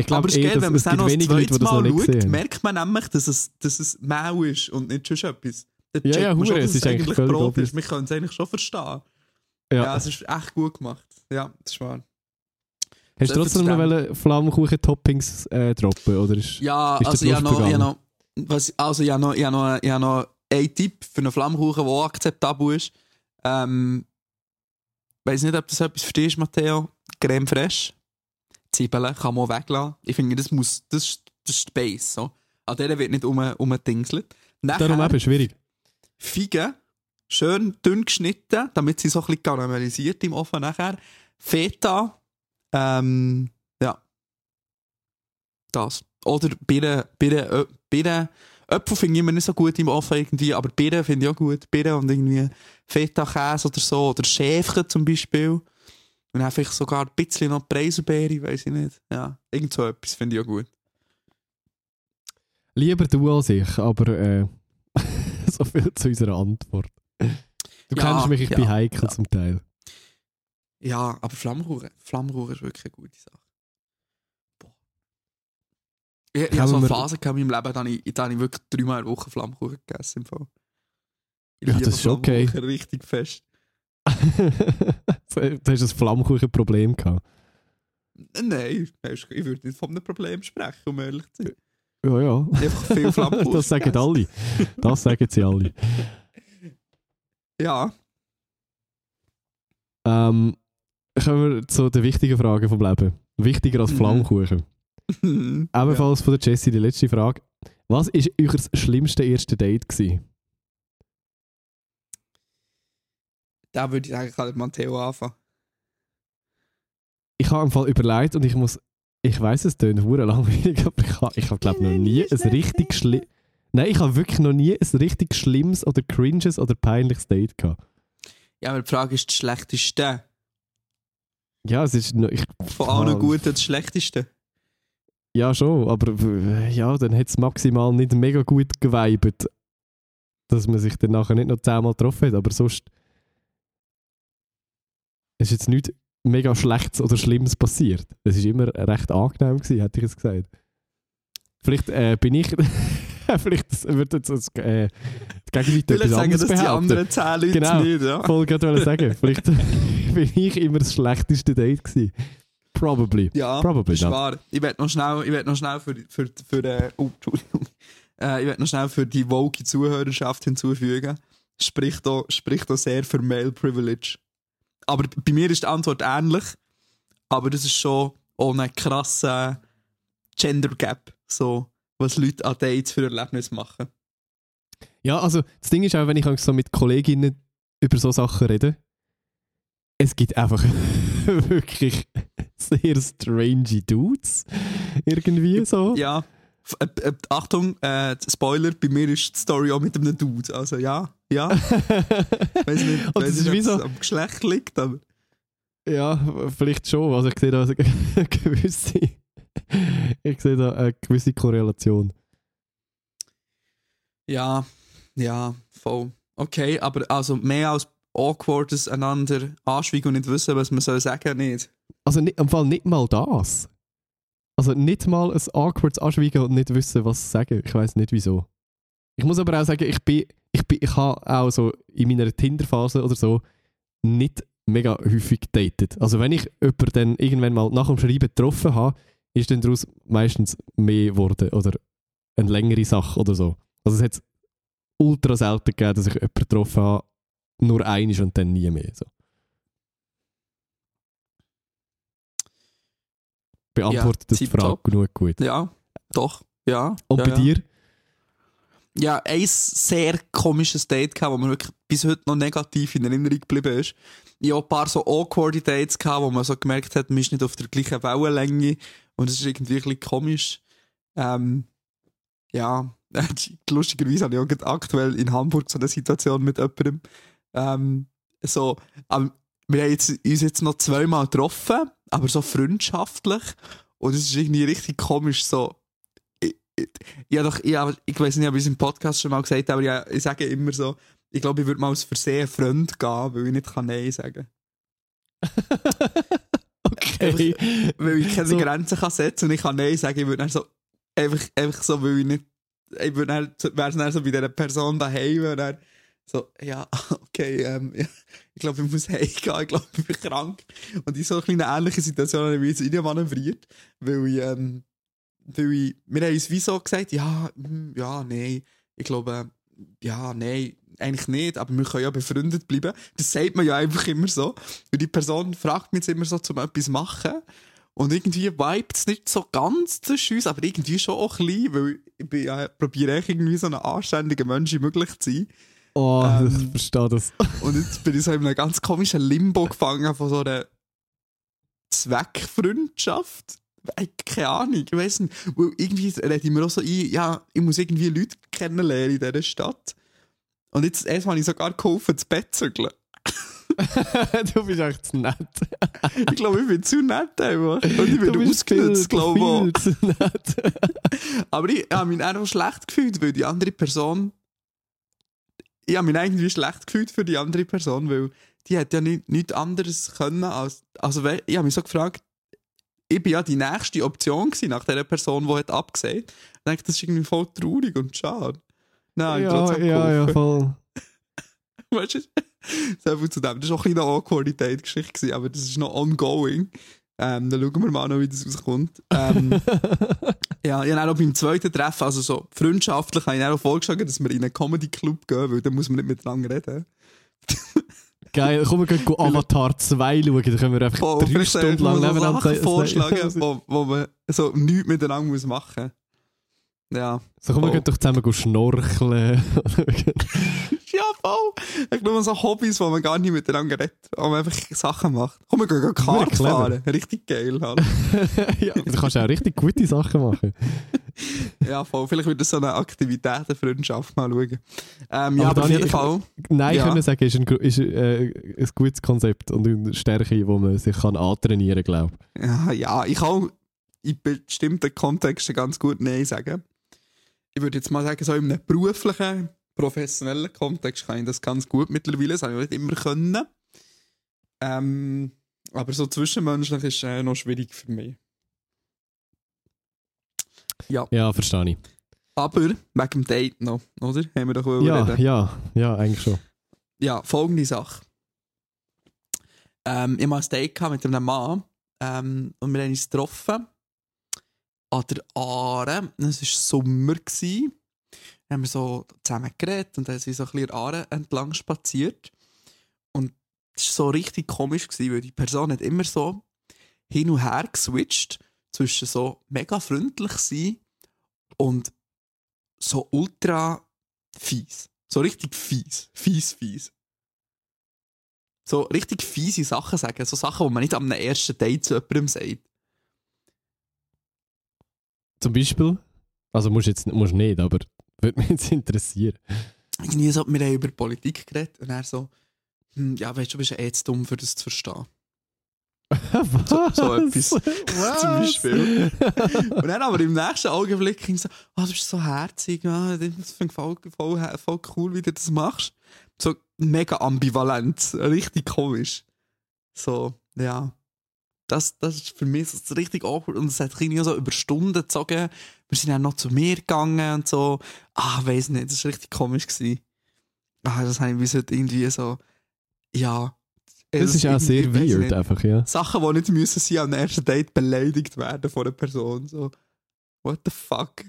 Ich aber glaube, es ist eh, geil, wenn man es gibt noch das zweite Mal schaut, merkt man nämlich, dass es, dass es Mau ist und nicht schon etwas. Dann Ja, ja, hure, es ist eigentlich völlig Brot ist. Wir können es eigentlich schon verstehen. Ja. Ja, es ist echt gut gemacht. Ja, das ist wahr. Hast du trotzdem noch Flammkuchen-Toppings äh, droppen? Oder ist, Ja, Ist also ich habe noch, ich noch, was, also ich habe noch, ich habe noch, ich habe noch einen Tipp für einen Flammkuchen, der auch akzeptabel ist. Ähm, weiß nicht, ob das etwas ist, Matteo. Creme fraiche. Zwiebeln kann man weglassen. Ich finde, das muss, das, ist- das ist die Base, so. An der wird nicht um, umgedingselt. darum eben schwierig. Feigen, schön dünn geschnitten, damit sie so ein bisschen karamellisiert im Ofen nachher. Feta, ähm, ja. Das. Oder Birnen, Birnen, Ö- Birnen, Äpfel finde ich immer nicht so gut im Ofen irgendwie, aber Birnen finde ich auch gut. Birnen und irgendwie Feta-Käse oder so, oder Schäfchen zum Beispiel. Und dann vielleicht sogar ein bisschen noch Preiselbeere, weiß ich nicht. Ja, irgend so etwas finde ich auch gut. Lieber du als ich, aber äh, so viel zu unserer Antwort. Du Ja, kennst mich, ich ja, bin heikel ja. zum Teil. Ja, aber Flammkuchen, Flammkuchen ist wirklich eine gute Sache. Boah. Ich, ich habe so eine Phase in meinem Leben, da habe ich, da habe ich wirklich dreimal in der Woche Flammkuchen gegessen. Im Fall. Ich Ja, liebe das ist okay. Richtig fest. du hast ein Flammkuchen-Problem gehabt. Nein, ich würde nicht von einem Problem sprechen, um ehrlich zu sein. Ja, ja. Einfach viel Flammkuchen das sagen alle. Das sagen sie alle. Ja. Ähm, kommen wir zu den wichtigen Fragen vom Leben. Wichtiger als Mhm. Flammkuchen. Ebenfalls von der Jessie die letzte Frage. Was war euer schlimmste erste Date? Gewesen? Da würde ich sagen, kann Matteo anfangen. Ich habe im Fall überlegt und ich muss Ich weiß es tönt hure langweilig, aber ich habe, ich hab, glaube noch nie ein richtig schlimm. Nein, ich habe wirklich noch nie ein richtig schlimmes oder cringes oder peinliches Date gehabt. Ja, aber die Frage ist das Schlechteste. Ja, es ist noch, ich, Von allen. Guten das Schlechteste. ja schon, aber ja, dann hat es maximal nicht mega gut geweibt, dass man sich dann nachher nicht noch zehnmal getroffen hat, aber sonst ist jetzt nichts mega Schlechtes oder Schlimmes passiert. Es ist immer recht angenehm gewesen, hätte ich es gesagt. Vielleicht äh, bin ich, vielleicht wird jetzt das, äh, die Gegenseite etwas sagen, anderes dass die anderen 10 Leute Genau. nicht, ja. Voll gerade wollen sagen. Vielleicht bin ich immer das schlechteste Date gewesen. Probably. Ja, Probably ist not. wahr. Ich werde noch schnell, ich werd noch schnell für, für, für, äh, oh, Entschuldigung. Äh, ich werde noch schnell für die woke Zuhörerschaft hinzufügen. Spricht da, spricht da sehr für Male Privilege. Aber bei mir ist die Antwort ähnlich. Aber das ist schon ohne krassen Gender Gap. So, was Leute an Dates für Erlebnisse machen. Ja, also das Ding ist auch, wenn ich so mit Kolleginnen über so Sachen rede, es gibt einfach wirklich sehr strange Dudes. Irgendwie so. Ja. Äh, äh, Achtung, äh, Spoiler, bei mir ist die Story auch mit einem Dude. Also ja, ja. Weiß nicht, Und das weiss ist nicht ob so- es am Geschlecht liegt, aber. Ja, vielleicht schon. Also ich sehe da eine gewisse, ich sehe da eine gewisse Korrelation. Ja, ja, voll. Okay, aber also mehr als awkwardes einander anschweigen und nicht wissen, was man soll sagen, nicht. Also nicht, im Fall nicht mal das. Also nicht mal ein awkwards Anschweigen und nicht wissen, was sagen. Ich weiß nicht wieso. Ich muss aber auch sagen, ich bin, ich habe auch so in meiner Tinder-Phase oder so nicht mega häufig gedatet. Also wenn ich jemanden dann irgendwann mal nach dem Schreiben getroffen habe, ist dann daraus meistens mehr geworden oder eine längere Sache oder so. Also es hat ultra selten gegeben, dass ich jemanden getroffen habe, nur einmal und dann nie mehr. So. Beantwortet das die. Frage genug gut. Ja, doch, ja. Und ja, bei ja. dir? Ja, ein sehr komisches Date gehabt, wo mir wirklich bis heute noch negativ in Erinnerung geblieben ist. Ich habe ein paar so awkward Dates gehabt, wo man so gemerkt hat, man ist nicht auf der gleichen Wellenlänge und es ist irgendwie ein bisschen komisch. Ähm, ja, lustigerweise habe ich auch aktuell in Hamburg so eine Situation mit jemandem. Ähm, so, aber wir haben jetzt, uns jetzt noch zweimal getroffen, aber so freundschaftlich und es ist irgendwie richtig komisch, so, ja, doch, ja, ich weiß nicht, ob ich es im Podcast schon mal gesagt habe, aber ja, ich sage immer so, ich glaube, ich würde mal aus Versehen Freund gehen, weil ich nicht kann Nein sagen Okay. Weil ich keine So. Grenzen kann setzen und ich kann Nein sagen. Ich würde dann so, einfach, einfach so, weil ich nicht, ich würde dann, wäre dann so bei dieser Person daheim und dann so, ja, okay, ähm, ja, ich glaube, ich muss heimgehen, ich glaube, ich bin krank. Und in so einer ähnlichen Situation habe ich mich jetzt manövriert, weil ich, ähm, weil ich, wir haben uns wie so gesagt, ja, hm, ja, nein, ich glaube, ja, nein, eigentlich nicht, aber wir können ja befreundet bleiben. Das sagt man ja einfach immer so. Und die Person fragt mich jetzt immer so, zum etwas machen. Und irgendwie vibet es nicht so ganz zwischen uns, aber irgendwie schon auch ein bisschen, weil ich bin ja, probiere echt irgendwie so ein anständiger Mensch wie möglich zu sein. Oh, Ähm, ich verstehe das. Und jetzt bin ich so in einem ganz komischen Limbo gefangen von so einer Zweckfreundschaft. Ey, Keine Ahnung, ich weiß nicht. Weil irgendwie rede ich mir auch so ein, ja, ich muss irgendwie Leute kennenlernen in dieser Stadt. Und jetzt erst habe ich sogar geholfen, zu Bett zu zügeln. du bist echt zu nett. Ich glaube, ich bin zu nett einfach. Und ich bist ausgenutzt, glaube ich. zu nett. Aber ich habe mich auch schlecht gefühlt, weil die andere Person. Ich habe mich irgendwie schlecht gefühlt für die andere Person, weil die hat ja nicht, nichts anderes können als. Also, ich habe mich so gefragt, ich bin ja die nächste Option gewesen, nach dieser Person, die hat abgesehen. Ich denke, das ist irgendwie voll traurig und schade. Nein, ja, trotzdem ja, ja, geholfen. voll. Weißt du? So viel zu dem. Das war auch ein bisschen eine Awkward-Geschichte, gewesen, aber das ist noch ongoing. Ähm, dann schauen wir mal noch, wie das rauskommt. Ähm, ja, ich habe auch beim zweiten Treffen, also so freundschaftlich, habe ich auch vorgeschlagen, dass wir in einen Comedy-Club gehen, weil dann muss man nicht miteinander reden. Geil, komm, wir gehen Avatar 2 schauen, dann können wir einfach Voll, drei Stunden lang nebeneinander Sachen vorschlagen, wo, wo man so nichts miteinander muss machen muss. Ja. So, komm, wir Oh. gehen doch zusammen schnorcheln. Ja, voll. Ich glaube, so Hobbys, wo man gar nicht miteinander redet, wo man einfach Sachen macht. Komm, wir gehen Kart fahren. Richtig geil. Halt. ja, du kannst auch richtig gute Sachen machen. ja, voll. Vielleicht wird das so eine Aktivitätenfreundschaft mal schauen. Ähm, ja, Aber auf jeden ich- Fall. Nein, Ja. können sagen, ist ein, ist, äh, ein gutes Konzept und eine Stärke, wo man sich kann antrainieren kann, glaube Ja, ja, ich kann in bestimmten Kontexten ganz gut Nein sagen. Ich würde jetzt mal sagen, so in einem beruflichen, professionellen Kontext kann ich das ganz gut mittlerweile. Das habe ich nicht immer können. Ähm, aber so zwischenmenschlich ist äh, noch schwierig für mich. Ja, Ja, verstehe ich. aber wegen dem Date noch, oder? Haben wir doch wollen Ja, reden. ja, ja, eigentlich schon. Ja, folgende Sache. Ähm, ich hatte ein Date mit einem Mann ähm, und wir haben uns getroffen an der Aare. Es war Sommer. Gewesen. Haben wir so zusammen geredet und dann sind so ein bisschen Aare entlang spaziert. Und es war so richtig komisch, gewesen, weil die Person hat immer so hin und her geswitcht zwischen so mega freundlich sein und so ultra fies. So richtig fies. Fies, fies. So richtig fiese Sachen sagen. So Sachen, die man nicht am ersten Date zu jemandem sagt. Zum Beispiel, also musst jetzt musst nicht, aber würde mich jetzt interessieren. Irgendwie so, wir haben über Politik geredet und er so, hm, ja, weißt du, du bist ja eh zu dumm, für das zu verstehen. So- so etwas. Was? Zum Beispiel. Und dann aber im nächsten Augenblick ging so, oh, du bist so herzig, ah, das finde ich voll, voll, voll cool, wie du das machst. So mega ambivalent, richtig komisch. So, ja. Das, das ist für mich so richtig awkward und es hat irgendwie so über Stunden gezogen. Wir sind dann noch zu mir gegangen und so. Ah, weiß nicht, das war richtig komisch. Gewesen. Ah, das habe ich bis heute irgendwie so, ja. Das ist auch sehr weird nicht. einfach, ja. Sachen, die nicht müssen sein am ersten Date beleidigt werden von einer Person. So, what the fuck?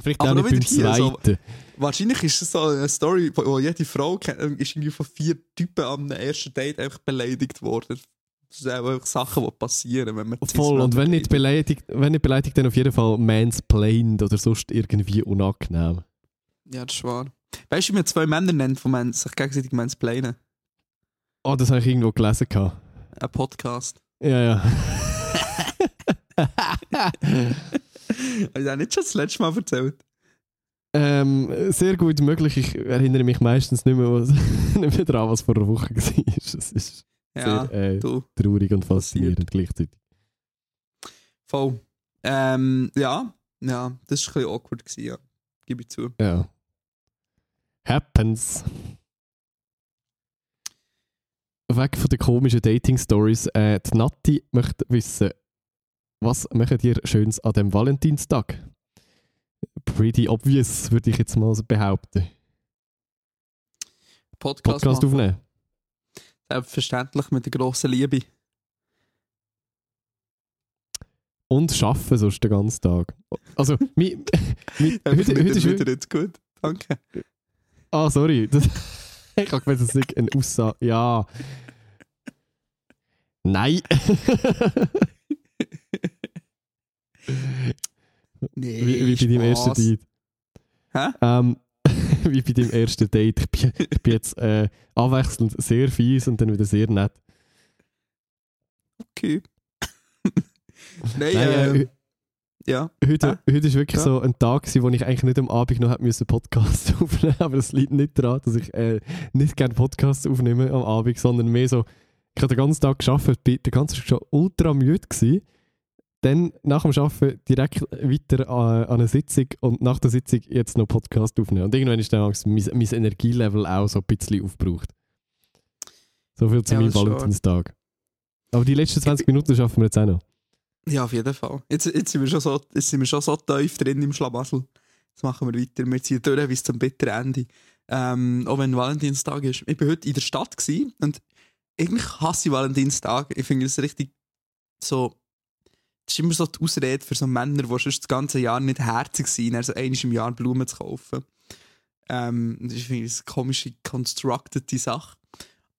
Vielleicht Aber auch nicht beim hier, so- zweiten. Wahrscheinlich ist es so eine Story, wo wo jede Frau kennt, ist irgendwie von vier Typen am ersten Date einfach beleidigt worden. Das sind auch einfach Sachen, die passieren, wenn man Voll, und wenn nicht, beleidigt, wenn nicht beleidigt, dann auf jeden Fall mansplained oder sonst irgendwie unangenehm. Ja, das ist wahr. Weißt du, wie man zwei Männer nennt, die man sich gegenseitig mansplainen? Oh, das habe ich irgendwo gelesen. Ein Podcast. Ja, ja. Habe ich das nicht schon das letzte Mal erzählt? ähm, sehr gut möglich. Ich erinnere mich meistens nicht mehr, was, nicht mehr daran, was vor einer Woche war. Es ist Ja, sehr äh, traurig und faszinierend gleichzeitig. Voll. Ähm, ja, ja, das war ein bisschen awkward, gewesen, ja. Gebe ich zu. Ja. Happens. Weg von den komischen Dating-Stories. Äh, die Nati möchte wissen, was macht ihr Schönes an dem Valentinstag? Pretty obvious, würde ich jetzt mal behaupten. Podcast, Podcast aufnehmen. Selbstverständlich mit der grossen Liebe. Und arbeiten sonst den ganzen Tag. Also, mi, Einfach heute, wieder, heute ist wieder jetzt gut. Danke. Ah, sorry. Das, ich habe gemeint, das ist eine Aussage. Ja. Nein. Nee, wie, wie bei deinem ersten. Date. Hä? Ähm, wie bei deinem ersten Date. Ich bin, ich bin jetzt äh, abwechselnd sehr fies und dann wieder sehr nett. Okay. Nein, Nein, äh, ja. heute, heute ist wirklich Ja. so ein Tag, gewesen, wo ich eigentlich nicht am Abend noch hätte müssen Podcast aufnehmen Aber es liegt nicht daran, dass ich äh, nicht gerne Podcasts aufnehme am Abend, sondern mehr so, ich habe den ganzen Tag gearbeitet, bin den ganzen Tag schon ultra müde gewesen. Dann nach dem Arbeiten direkt weiter an, an eine Sitzung und nach der Sitzung jetzt noch Podcast aufnehmen. Und irgendwann ist dann auch mein, mein Energielevel auch so ein bisschen aufgebraucht. So viel zu Ja, meinem. Valentinstag. Aber die letzten 20 Minuten schaffen wir jetzt auch noch. Ja, auf jeden Fall. Jetzt, jetzt, sind wir schon so, jetzt sind wir schon so tief drin im Schlamassel. Jetzt machen wir weiter. Wir ziehen durch bis zum bitteren Ende. Ähm, auch wenn Valentinstag ist. Ich war heute in der Stadt und eigentlich hasse ich Valentinstag. Ich finde es richtig so. Das ist immer so die Ausrede für so Männer, die sonst das ganze Jahr nicht herzig sind, also einmal im Jahr Blumen zu kaufen. Ähm, das ist eine komische, constructed Sache.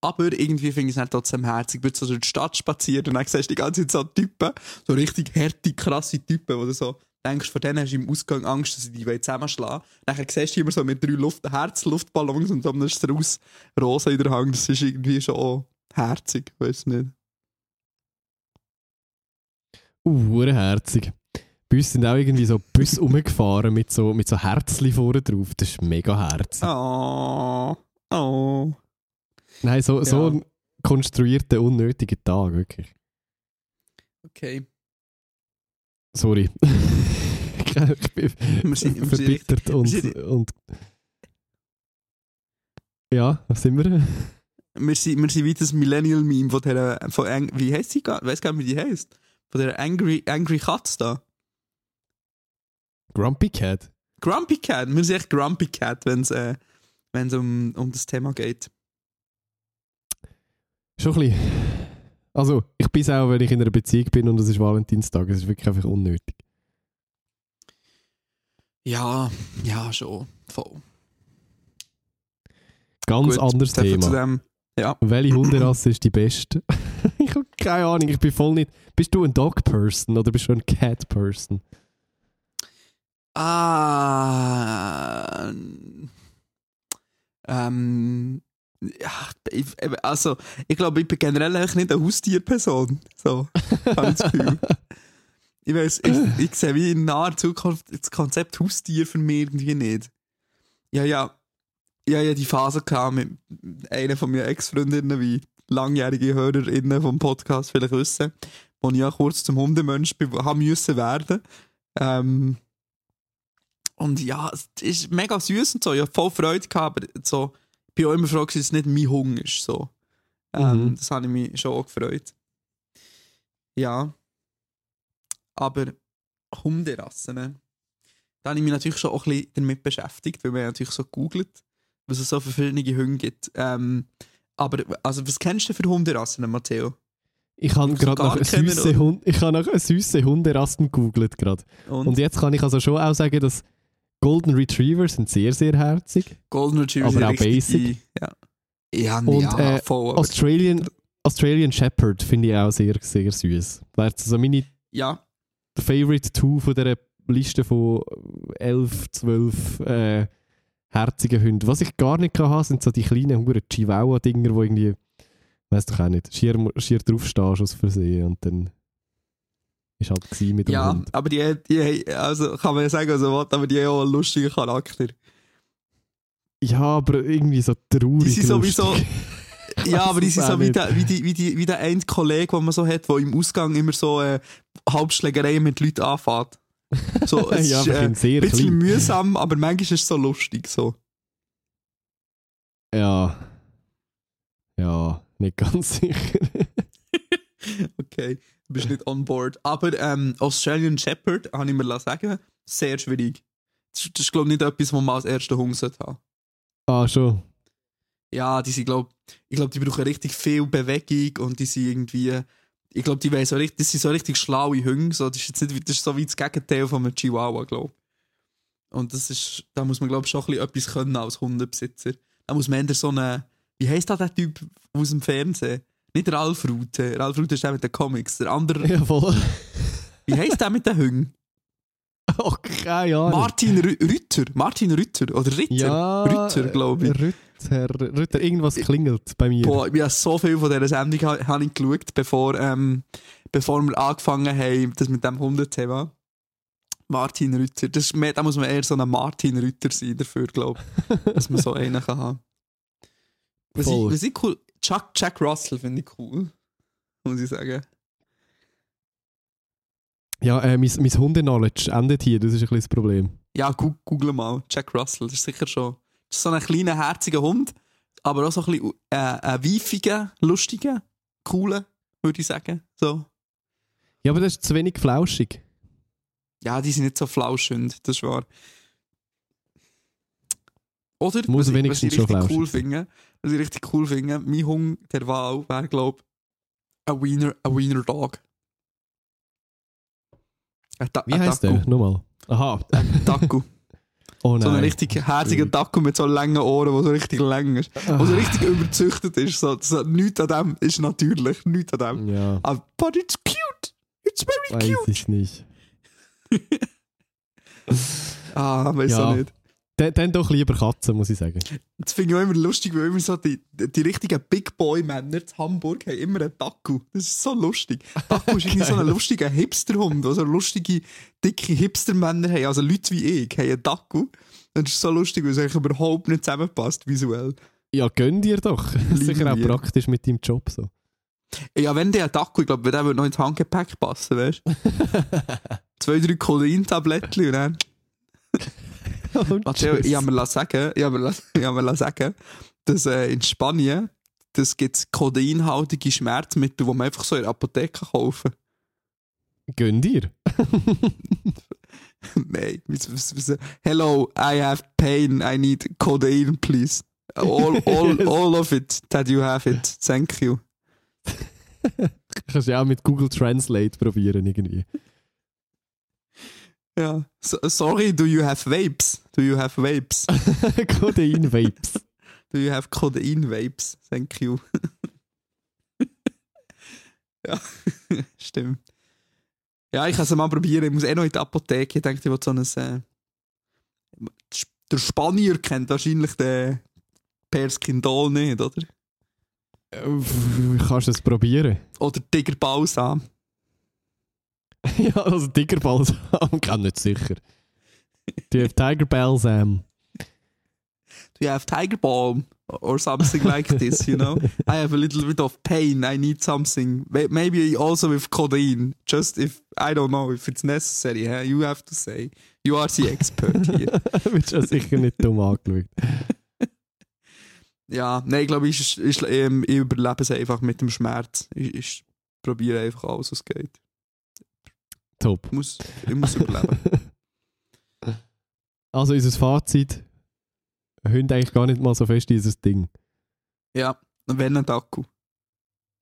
Aber irgendwie finde ich es dann trotzdem herzig. Du so durch die Stadt spaziert und dann siehst du die ganze Zeit so Typen, so richtig harte, krasse Typen, die du so denkst, vor denen hast du im Ausgang Angst, dass sie die zusammenschlagen wollen. Nachher siehst du immer so mit drei Luft Herzluftballons und dann ist raus rosa in der Hand. Das ist irgendwie schon herzig, weiß nicht. Uh, herzig. Bei uns sind auch irgendwie so Bus rumgefahren mit so, mit so Herzli vorne drauf. Das ist mega herzig. Oh, oh. Nein, so, so Ja. ein konstruierter, unnötiger Tag, wirklich. Okay. Sorry. ich bin Wir sind, wir sind, verbittert und, sind- und. Ja, was sind wir? wir sind, wir sind wie das Millennial-Meme von der, von, wie heisst sie? gar- Ich weiß gar nicht, wie die heisst. Von der Angry, Angry Katz da. Grumpy Cat. Grumpy Cat. Wir sind echt Grumpy Cat, wenn es äh, wenn's um, um das Thema geht. Schon ein bisschen. Also, ich bin auch, wenn ich in einer Beziehung bin und es ist Valentinstag. Es ist wirklich einfach unnötig. Ja, ja, schon. Voll. Ganz Gut, anderes viel Zu Thema. dem. Ja. Welche Hunderasse ist die beste? ich habe keine Ahnung, ich bin voll nicht. Bist du ein Dog-Person oder bist du ein Cat-Person? Ah. Ähm. Ja, ich, also, ich glaube, ich bin generell eigentlich nicht eine Haustierperson. So, habe ich das Gefühl. Ich weiß, ich, ich sehe wie in naher Zukunft das Konzept Haustier für mich irgendwie nicht. Ja, ja. Ja, ja, die Phase kam mit einer von meinen Ex-Freundinnen, wie langjährige HörerInnen vom Podcast vielleicht wissen, wo ich ja kurz zum Hundemensch be- haben müssen werden. Ähm, und ja, es ist mega süß und so. Ich habe voll Freude gehabt, aber so, ich bin auch immer froh, dass es nicht mein Hunger ist. So. Ähm, Mhm. Das habe ich mich schon auch gefreut. Ja. Aber Hunderassen, ne? da habe ich mich natürlich schon auch ein bisschen damit beschäftigt, weil man natürlich so googelt, was es so für verschiedene Hunde gibt. Ähm, aber also, was kennst du für Hunderassen, Matteo? Ich habe gerade nach oder? Hund, ich habe nach süßen Hunderassen gegoogelt gerade. Und, Und jetzt kann ich also schon auch sagen, dass Golden Retriever sind sehr, sehr herzig. Golden Retriever aber sind auch basic. Ja, ja, Und, ja äh, voll. Australian, Australian Shepherd finde ich auch sehr, sehr süß. Wäre jetzt also meine ja, Favorite Two von dieser Liste von 11, 12 äh, herzigen Hunden. Was ich gar nicht habe, sind so die kleinen Huren Chihuahua-Dinger, wo irgendwie, weiß doch auch nicht, schier, schier draufstehst aus Versehen und dann ist halt gewesen mit dem ja, Hund. aber die, die, also kann man ja sagen, also was, aber die haben auch einen lustigen Charakter. Ja, aber irgendwie so traurig. Die sind sowieso-. Ja, aber die sind so wie der, wie, die, wie, die, wie der eine Kollege, den man so hat, der im Ausgang immer so äh, Halbschlägereien mit Leuten anfängt. So, es ja, ist äh, ich ein bisschen klein. mühsam, aber manchmal ist es so lustig. So. Ja. Ja, nicht ganz sicher. Okay, du bist nicht on board. Aber ähm, Australian Shepherd, habe ich mir sagen sehr schwierig. Das, ist- das ist, glaube ich, nicht etwas, was man als ersten Hund sollte haben ah, schon. Ja, die sind, glaub, ich glaube, die brauchen richtig viel Bewegung und die sind irgendwie, ich glaube, die so richtig, das sind so richtig schlaue Hunde, so, das ist jetzt nicht, das ist so wie das Gegenteil von einem Chihuahua, glaube Und das ist, da muss man, glaube ich, schon ein bisschen etwas können als Hundebesitzer. Da muss man eher so eine, wie heisst da der Typ aus dem Fernsehen? Nicht Ralf Rute, Ralf Rute ist der mit den Comics, der andere, Ja, voll. wie heisst der mit den Hunden? Oh, keine Ahnung. Martin Rü Rütter, Martin Rütter, oder Ritter? Ja, Rütter, glaube ich. Rütter, Rütter, irgendwas klingelt bei mir. Boah, ich habe so viel von dieser Sendung ha- habe ich geschaut, bevor, ähm, bevor wir angefangen haben, das mit dem Hundethema. Martin Rütter. Das ist mehr, da muss man eher so ein Martin Rütter sein dafür, glaube ich. dass man so einen kann haben. Was ich, was ich cool... Chuck, Jack Russell finde ich cool. Muss ich sagen. Ja, äh, mein, mein Hunde-Knowledge endet hier, das ist ein das Problem. Ja, gu google mal. Jack Russell. Das ist sicher schon... So ein kleiner, herziger Hund, aber auch so ein bisschen äh, ein weifiger, lustiger, cooler, würde ich sagen. So. Ja, aber das ist zu wenig flauschig. Ja, die sind nicht so flauschend, das ist wahr. Oder, Muss was, ich, was ich richtig cool finde, was ich richtig cool finde, mein Hund der Wahl wäre, glaube ich, ein Wiener, ein Wiener Dog. Ein Wie heißt der? Nochmal. Aha. Ein Taco. Oh so ein richtig herziger Taco mit so langen Ohren, der so richtig lang ist. Ah. Der so richtig überzüchtet ist. So, so, nichts an dem ist natürlich, nichts an dem. Ja, Ah, But it's cute. It's very weiß cute. ich nicht. Ah, weiß Ja. auch nicht. Dann, dann doch lieber Katzen, muss ich sagen. Das finde ich auch immer lustig, weil immer so die, die richtigen Big Boy-Männer zu Hamburg haben immer einen Taku. Das ist so lustig. Taku ist irgendwie so ein lustiger Hipsterhund, der so lustige, dicke Hipster-Männer haben. Also Leute wie ich haben einen Taku. Das ist so lustig, weil es eigentlich überhaupt nicht zusammenpasst visuell. Ja, gönn dir doch. Das ist sicher auch praktisch mit deinem Job so. Ja, wenn der Taku, ich glaube, der würde noch ins Handgepäck passen, weißt du? Zwei, drei Codein-Tablettchen und dann... Matteo, ich habe mir sagen, ich habe mir sagen, dass äh, in Spanien das gibt kodeinhaltige Schmerzmittel, die man einfach so in der Apotheke kaufen Gönn dir. Nein. Hello, I have pain. I need codeine, please. All, all, all of it that you have it. Thank you. Kannst du ja auch mit Google Translate probieren irgendwie. Ja. So, sorry, do you have vapes? Do you have vapes? Codein-Vapes. Do you have codeine vapes? Thank you. ja, stimmt. Ja, ich kann es mal probieren. Ich muss eh noch in die Apotheke. Ich denke, ich will so ein. Äh, der Spanier kennt wahrscheinlich den Perskindol nicht, oder? Äh, Kannst du es probieren? Oder Tigerbalsam. ja, also Tigerbalsam, kann nicht sicher. Du hast Tiger Balsam. Do you have tiger balm or something like this? You know, I have a little bit of pain. I need something. May- Maybe also with codeine. Just if I don't know if it's necessary. Huh? You have to say. You are the expert here. Bist ja sicher nicht dumm angeschaut. ja, nein, ich glaube, ich, ich, ähm, ich überlebe es einfach mit dem Schmerz. Ich, ich probiere einfach alles, was geht. Top. Ich muss, ich muss überleben. Also unser Fazit. Hunde eigentlich gar nicht mal so fest dieses Ding. ja, wenn ein Akku.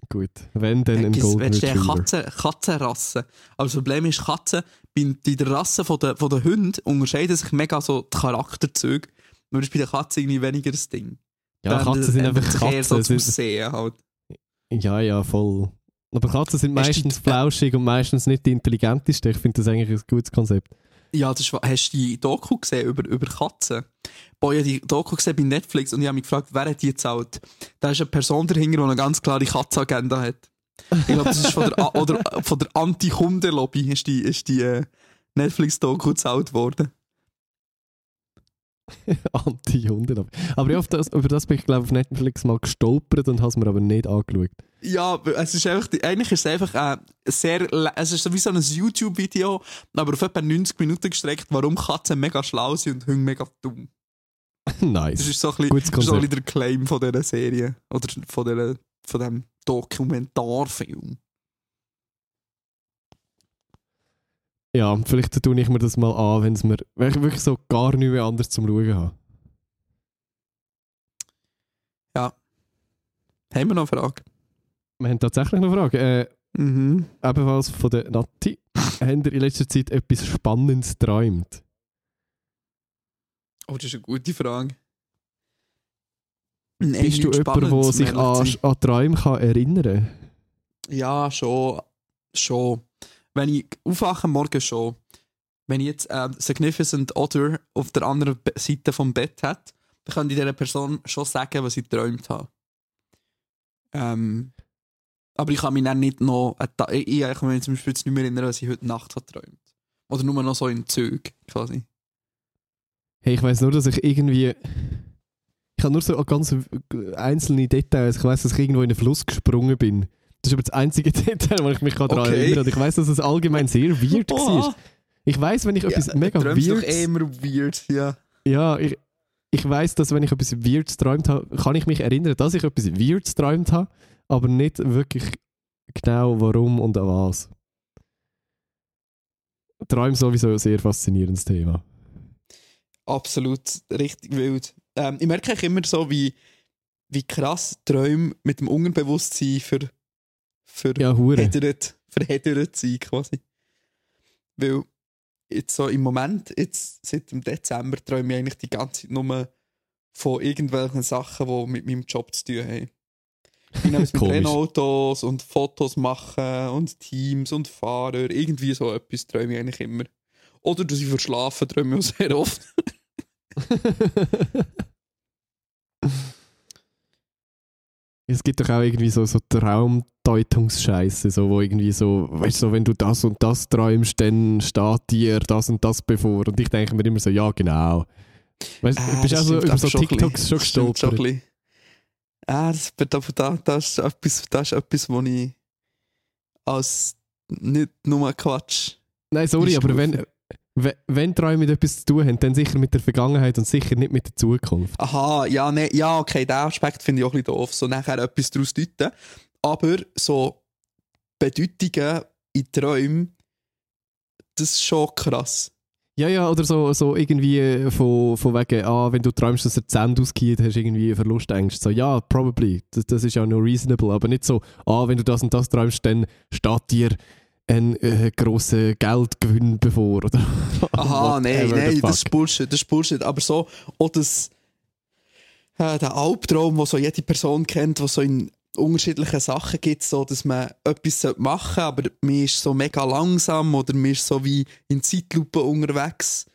Gut. Wenn, dann ein Golden Willst du eine. Katzen, Katzenrasse? Aber das Problem ist, Katzen, bei, der Rasse von der, von der Hunde unterscheiden sich mega so die Charakterzüge. Nur ist bei der Katze irgendwie weniger das Ding. Ja, Dann Katzen sind einfach eher so Katzen. zum Sehen halt. ja, ja, voll. Aber Katzen sind meistens flauschig und meistens nicht die intelligenteste. Ich finde das eigentlich ein gutes Konzept. Ja, das ist, wa- hast du die Doku gesehen über, über Katzen? Boah, ich habe die Doku gesehen bei Netflix und ich habe mich gefragt, wer hat die gezahlt? Da ist eine Person dahinter, die eine ganz klare Katzenagenda hat. Ich glaube, das ist von der, der Anti-Hunde-Lobby ist die, ist die äh, Netflix-Doku gezahlt worden. Anti-Hunde. Aber ja, auf das, über das bin ich glaube auf Netflix mal gestolpert und habe es mir aber nicht angeschaut. Ja, es ist einfach, eigentlich ist es einfach äh, sehr, es ist wie so ein YouTube-Video, aber auf etwa 90 Minuten gestreckt, warum Katzen mega schlau sind und Hunde mega dumm. nice. Das ist so ein bisschen, so ein bisschen der Claim von dieser Serie. Oder von, dieser, von diesem Dokumentarfilm. Ja, vielleicht tue ich mir das mal an, wenn es mir wirklich so gar nichts mehr anderes zum Schauen habe. Haben wir noch eine Frage? Wir haben tatsächlich noch eine Frage. Äh, Mhm. ebenfalls von der Nati. Haben ihr in letzter Zeit etwas Spannendes geträumt? Oh, das ist eine gute Frage. Bist du jemand, der sich an, an Träume kann erinnern Ja, schon. Schon. Wenn ich aufwache Morgen schon. Wenn ich jetzt ähm, Significant Other auf der anderen Seite vom Bett hat, dann kann ich dieser Person schon sagen, was ich geträumt habe. Ähm, aber ich kann mich dann nicht noch. Äh, ich, ich kann mich zum Beispiel jetzt nicht mehr erinnern, was ich heute Nacht habe geträumt. Oder nur noch so in Zügen, quasi. Hey, ich weiß nur, dass ich irgendwie. Ich habe nur so ganz einzelne Details. Ich weiß, dass ich irgendwo in einen Fluss gesprungen bin. Das ist aber das einzige Detail, wo ich mich daran Okay. erinnere. Und ich weiß, dass es allgemein sehr weird war. Ich weiß, wenn ich etwas mega träumst doch weird. eh immer weird, ja. Ja, ich, ich weiß, dass wenn ich etwas Weirds geträumt habe, kann ich mich erinnern, dass ich etwas Weirds geträumt habe, aber nicht wirklich genau warum und an was. Träume sowieso ein sehr faszinierendes Thema. Absolut, richtig wild. Ähm, ich merke eigentlich immer so, wie, wie krass Träume mit dem Unterbewusstsein für, für Ja, verheddert, verheddert sind, quasi. Weil jetzt so im Moment, jetzt seit dem Dezember, träume ich eigentlich die ganze Zeit nur von irgendwelchen Sachen, die mit meinem Job zu tun haben. Ich nehme mit Komisch. Rennautos und Fotos machen und Teams und Fahrer, irgendwie so etwas träume ich eigentlich immer. Oder du sie verschlafen, träume ich auch sehr oft. Es gibt doch auch irgendwie so, so Traumdeutungsscheiße, so, wo irgendwie so, weißt du, so, wenn du das und das träumst, dann steht dir das und das bevor. Und ich denke mir immer so, ja, genau. Weißt du, Ah, bist auch so über so TikToks schon gestolpert? Ah, das, aber da, das, ist etwas, das ist etwas, wo ich als nicht nur Quatsch. Nein, sorry, aber wenn. Wenn, Träume mit etwas zu tun haben, dann sicher mit der Vergangenheit und sicher nicht mit der Zukunft. Aha, ja, nee, ja, okay, den Aspekt finde ich auch ein bisschen doof. So nachher etwas daraus deuten. Aber so Bedeutungen in Träumen, das ist schon krass. Ja, ja, oder so, so irgendwie äh, von, von wegen, ah, wenn du träumst, dass er Zähne ausgeht, hast du irgendwie Verlustängste. So, ja, probably. Das, das ist ja noch reasonable. Aber nicht so, ah, wenn du das und das träumst, dann steht dir ein äh, grosser Geldgewinn bevor. Oder Aha, nein, nein, das ist Bullshit, das ist Bullshit. Aber so, auch das, äh, der Albtraum, den so jede Person kennt, wo so in unterschiedlichen Sachen gibt, so, dass man etwas machen sollte, aber man ist so mega langsam oder man ist so wie in Zeitlupe unterwegs.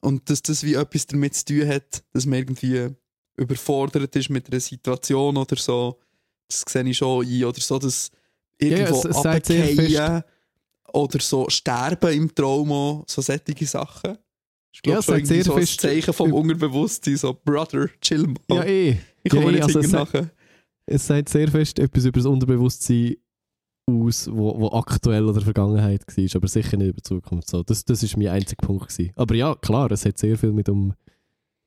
Und dass das wie etwas damit zu tun hat, dass man irgendwie überfordert ist mit einer Situation oder so, das sehe ich schon ein. Oder so, dass irgendwo sagt sehr runterfallen oder so sterben im Traum, auch, so solche Sachen. Ich Ja, glaube, es schon sagt sehr so ein fest- Zeichen vom Unterbewusstsein, so Brother, chill mal. Ja, eh. ich komme ja, eh, nicht also also es- nachher. Es sagt sehr fest etwas über das Unterbewusstsein aus, wo, wo aktuell oder Vergangenheit war, aber sicher nicht über die Zukunft. So, das, das ist mein einziger Punkt. Gewesen. Aber ja, klar, es hat sehr viel mit dem,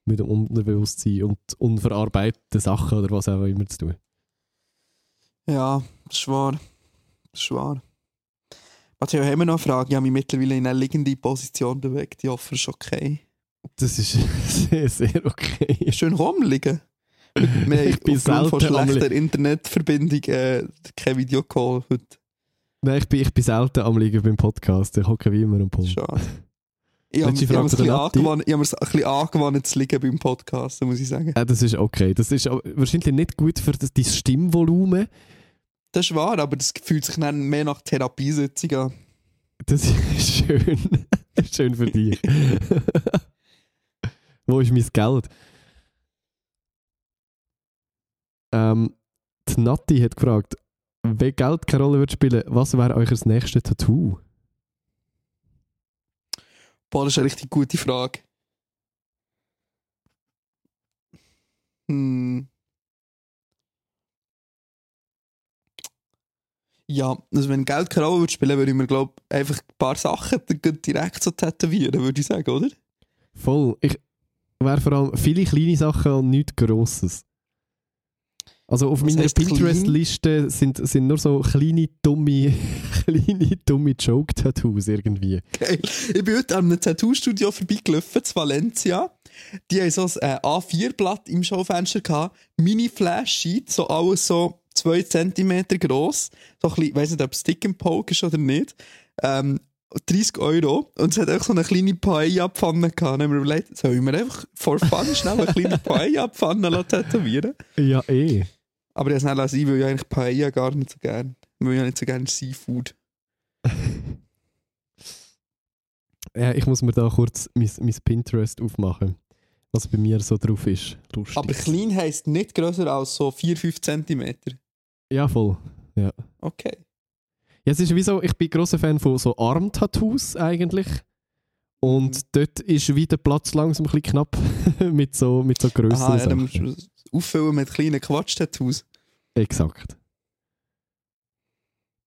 mit dem Unterbewusstsein und unverarbeiteten Sachen oder was auch immer zu tun. Ja, das ist wahr. Das ist wahr. Matteo, haben wir noch eine Frage? Ich habe mich mittlerweile in eine liegende Position bewegt. Ich hoffe, es ist okay. Das ist sehr, sehr okay. Schön rumliegen. Wir Ich bin aufgrund von schlechter Internetverbindung äh, kein Videocall heute. Nein, ich bin, ich bin selten am Liegen beim Podcast. Ich hocke wie immer am Punkt. Schade. Ich habe ich mir von ein bisschen angewandt- ich zu liegen beim Podcast, muss ich sagen. Ja, das ist okay. Das ist wahrscheinlich nicht gut für das, dein Stimmvolumen. Das ist wahr, aber das fühlt sich dann mehr nach Therapiesitzung an. Das ist schön. schön für dich. Wo ist mein Geld? Ähm, die Nati hat gefragt, wenn Geld keine Rolle wird spielen, was wäre euer nächstes Tattoo? Boah, das ist eine richtig gute Frage. Hm. Ja, also wenn Geld keine Rolle würde spielen, würde ich mir, glaube einfach ein paar Sachen direkt so tätowieren, würde ich sagen, oder? Voll. Ich wäre vor allem viele kleine Sachen und nichts Grosses. Also auf Was meiner? Pinterest-Liste sind, sind nur so kleine, dumme, kleine, dumme Joke-Tattoos irgendwie. Geil. Ich bin heute an einem Tattoo-Studio vorbeigelaufen, zu Valencia. Die haben so ein äh, A4-Blatt im Schaufenster gehabt, Mini-Flash-Sheet, so alles so 2 cm gross. So ein bisschen, ich weiss nicht, ob es Stick and Poke ist oder nicht. Ähm, 30 Euro. Und es hat auch so eine kleine Paella-Pfanne gehabt. Dann haben wir überlegt, sollen wir einfach for fun schnell eine kleine Paella-Pfanne tätowieren? Ja, eh. Aber es schnell lassen, weil ich eigentlich Paella gar nicht so gerne. Weil ich ja nicht so gerne Seafood. Ja, ich muss mir da kurz mein, mein Pinterest aufmachen, was bei mir so drauf ist. Lustig. Aber klein heisst nicht grösser als so 4-5 cm. Ja, voll. Okay. Ja, es ist wie so, ich bin grosser Fan von so Armtattoos eigentlich. Und Mhm. dort ist wie der Platz langsam ein bisschen knapp mit so, mit so grösseren Aha, ja, dann musst du auffüllen mit kleinen Quatsch-Tattoos. Exakt.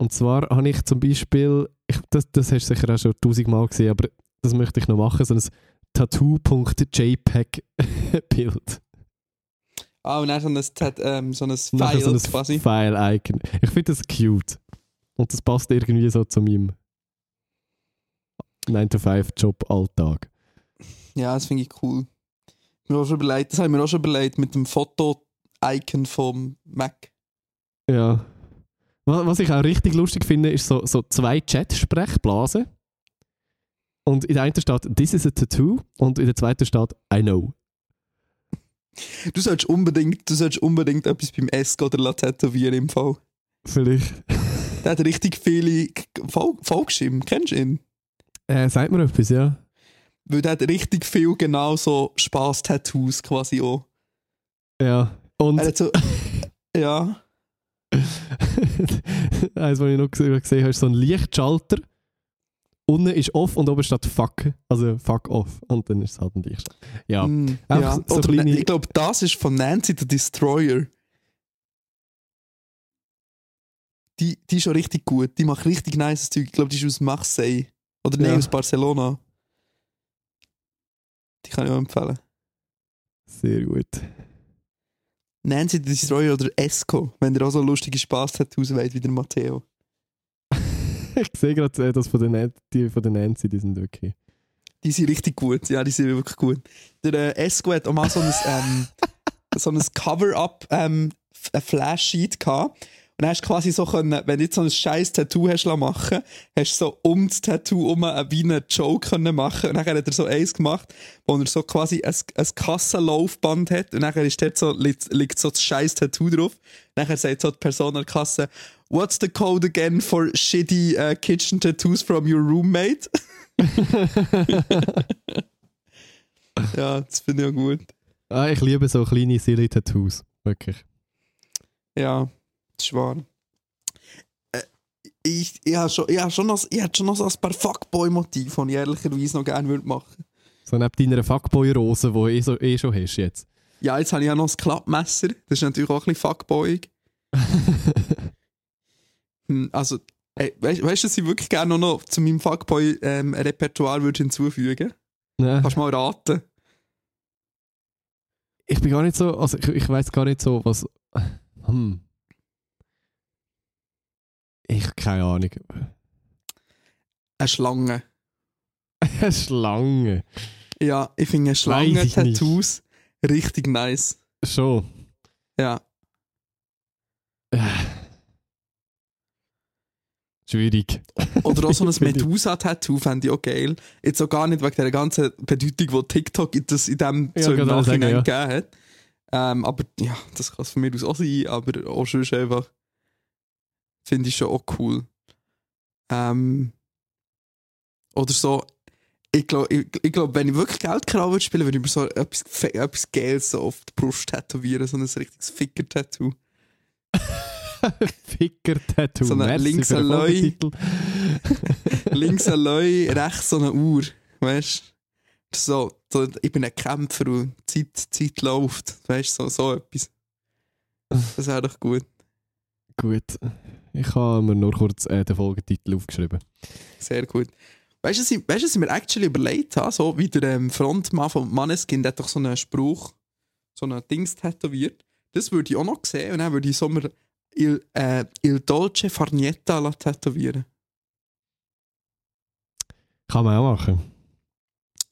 Und zwar habe ich zum Beispiel, ich, das, das hast du sicher auch schon tausendmal gesehen, aber das möchte ich noch machen, so ein Tattoo.jpg-Bild. Ah, und dann so ein, ähm, so ein File so ein quasi. File-Icon. Ich finde das cute. Und das passt irgendwie so zu meinem 9-to-5-Job-Alltag. Ja, das finde ich cool. Mir auch schon überlegt, das habe ich mir auch schon überlegt mit dem Foto-Icon vom Mac. Ja. Wa- Was ich auch richtig lustig finde, ist so, so zwei Chat-Sprechblasen. Und in der einen steht This is a tattoo und in der zweiten steht I know. Du solltest unbedingt, du solltest unbedingt etwas beim Esk oder tätowieren im Fall. Vielleicht. Der hat richtig viele Folgstimmen. Kennst du ihn? Äh, sagt mir etwas, ja? Weil der hat richtig viel genau so Spaß-Tattoos quasi auch. Ja. Und Er hat so, ja, eins, was ich noch gesehen, gesehen habe, ist so ein Lichtschalter. Unten ist off und oben steht fuck. Also fuck off. Und dann ist es halt ein Lichtschalter. Ja. mm, ja. so Oder kleine- ich glaube, das ist von Nancy the Destroyer. Die, die ist schon richtig gut. Die macht richtig nice Zeug. Ich glaube, die ist aus Marseille. Oder Ja. aus Barcelona. Die kann ich auch empfehlen. Sehr gut. Nancy the Destroyer oder Esco, wenn ihr auch so lustige Spaß-Tattoos wollt wie der Matteo. ich sehe gerade, äh, das von der, Nan- die von der Nancy, die sind okay. Die sind richtig gut. Ja, die sind wirklich gut. Der äh, Esco hat auch mal so ein, ähm, so ein Cover-Up ähm, Flash-Sheet gehabt. Und dann hast du quasi so können, wenn du jetzt so ein scheiß Tattoo hast machen, hast du so um das Tattoo um eine, wie einen Joke können machen. Und dann hat er so eins gemacht, wo er so quasi ein, ein Kassenlaufband hat. Und dann ist dort so, liegt, liegt so das scheiß Tattoo drauf. Und dann sagt so die Person an der Kasse, What's the code again for shitty uh, kitchen tattoos from your roommate? ja, das finde ich auch gut. Ah, ich liebe so kleine silly Tattoos. Wirklich. Ja, wahr. Äh, ich, ich habe schon, ich hab schon, noch, ich hab schon noch so ein paar Fuckboy-Motive, die ich ehrlicherweise noch gerne würde machen So neben deiner Fuckboy-Rose, die du eh, so, eh schon hast jetzt. Ja, jetzt habe ich ja noch das Klappmesser. Das ist natürlich auch ein bisschen fuckboyig. Hm, Also, ey, weißt weißt du, was ich wirklich gerne noch zu meinem Fuckboy-Repertoire würde hinzufügen? Nein. Kannst du mal raten? Ich bin gar nicht so, also ich, ich weiß gar nicht so, was. Hm. Ich habe keine Ahnung. Eine Schlange. Eine Schlange. Ja, ich finde Schlangen-Tattoos richtig nice. Schon. Ja. Schwierig. Oder auch so ein Medusa-Tattoo fände ich auch geil. Jetzt auch gar nicht wegen der ganzen Bedeutung, die TikTok in, das, in dem Ja, so im kann man sagen, Nachhinein ja. gegeben hat. Ähm, aber ja, das kann es von mir aus auch sein, aber auch schon einfach. Finde ich schon auch cool. Ähm, oder so. Ich glaube, ich, ich glaub, wenn ich wirklich Geld klauen würde spielen, würde ich mir so etwas, etwas Geiles so auf die Brust tätowieren, so ein richtiges Ficker-Tattoo. Ficker-Tattoo. So eine links ein Leu. Links ein Leu, rechts so eine Uhr. Weißt du? So, so, ich bin ein Kämpfer und Zeit, Zeit läuft. Weißt du, so, so etwas. Das wäre doch gut. Gut. Ich habe mir nur kurz äh, den Folgetitel aufgeschrieben. Sehr gut. Weißt du, was weißt was ich mir actually überlegt habe? So wie der ähm, Frontmann von Maneskin, der hat doch so einen Spruch, so einen Dings tätowiert. Das würde ich auch noch sehen und dann würde ich so mir Il, äh, Il Dolce Farnietta tätowieren. Kann man auch machen.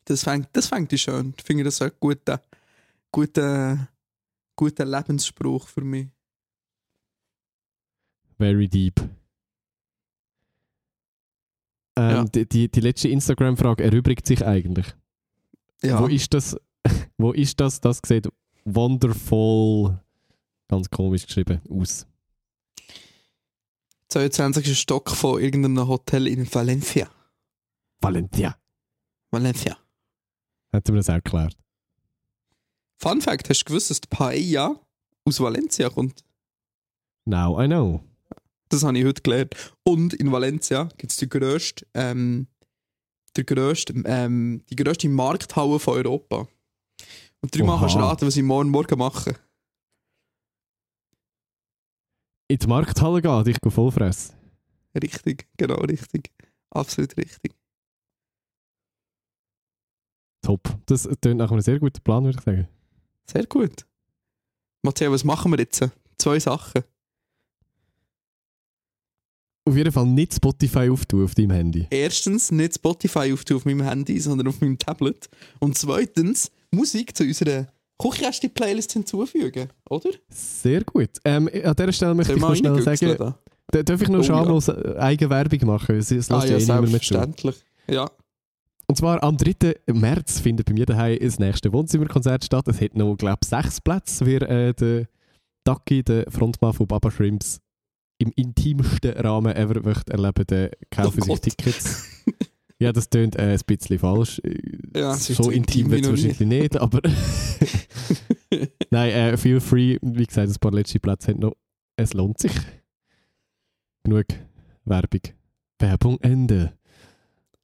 Das fängt, das fängt ich schön. Ich finde das ein guter, guter, guter Lebensspruch für mich. Very deep. Ähm, Ja. die, die, die letzte Instagram-Frage erübrigt sich eigentlich. Ja. Wo ist das? Wo ist das? Das sieht wonderful, ganz komisch geschrieben, aus. 22. Stock von irgendeinem Hotel in Valencia. Valentia. Valencia. Hätten wir das auch erklärt. Fun Fact: Hast du gewusst, dass die Paella aus Valencia kommt? Now I know. Das habe ich heute gelernt. Und in Valencia gibt es die grösste, ähm, der grösste, ähm, die grösste Markthalle von Europa. Und dreimal kannst du raten, was ich morgen Morgen mache. In die Markthalle gehen, dich voll fressen. Richtig, genau richtig. Absolut richtig. Top. Das klingt nach einem sehr guten Plan, würde ich sagen. Sehr gut. Matteo, was machen wir jetzt? Zwei Sachen. Auf jeden Fall nicht Spotify auftun auf deinem Handy. Erstens, nicht Spotify auf, auf meinem Handy, sondern auf meinem Tablet. Und zweitens, Musik zu unserer Kuchkästchen-Playlist hinzufügen, oder? Sehr gut. Ähm, an dieser Stelle möchte ich noch schnell sagen, da? darf ich noch Oh, ja. schamlos äh, Eigenwerbung machen? Es es Ah lässt ja, ja eh niemand mehr zu. selbstverständlich. Ja. Und zwar am 3. März findet bei mir daheim das nächste Wohnzimmerkonzert statt. Es hat noch, glaube ich, sechs Plätze. Wer äh, der Ducky, der Frontmann von Baba Shrimps, im intimsten Rahmen ever möchte erleben, der kaufen Oh sich. Tickets Ja, das tönt äh, ein bisschen falsch. Ja, so intim wird es wahrscheinlich nicht, aber. Nein, äh, feel free. Wie gesagt, ein paar letzte Plätze haben noch. Es lohnt sich. Genug Werbung. Werbung Ende.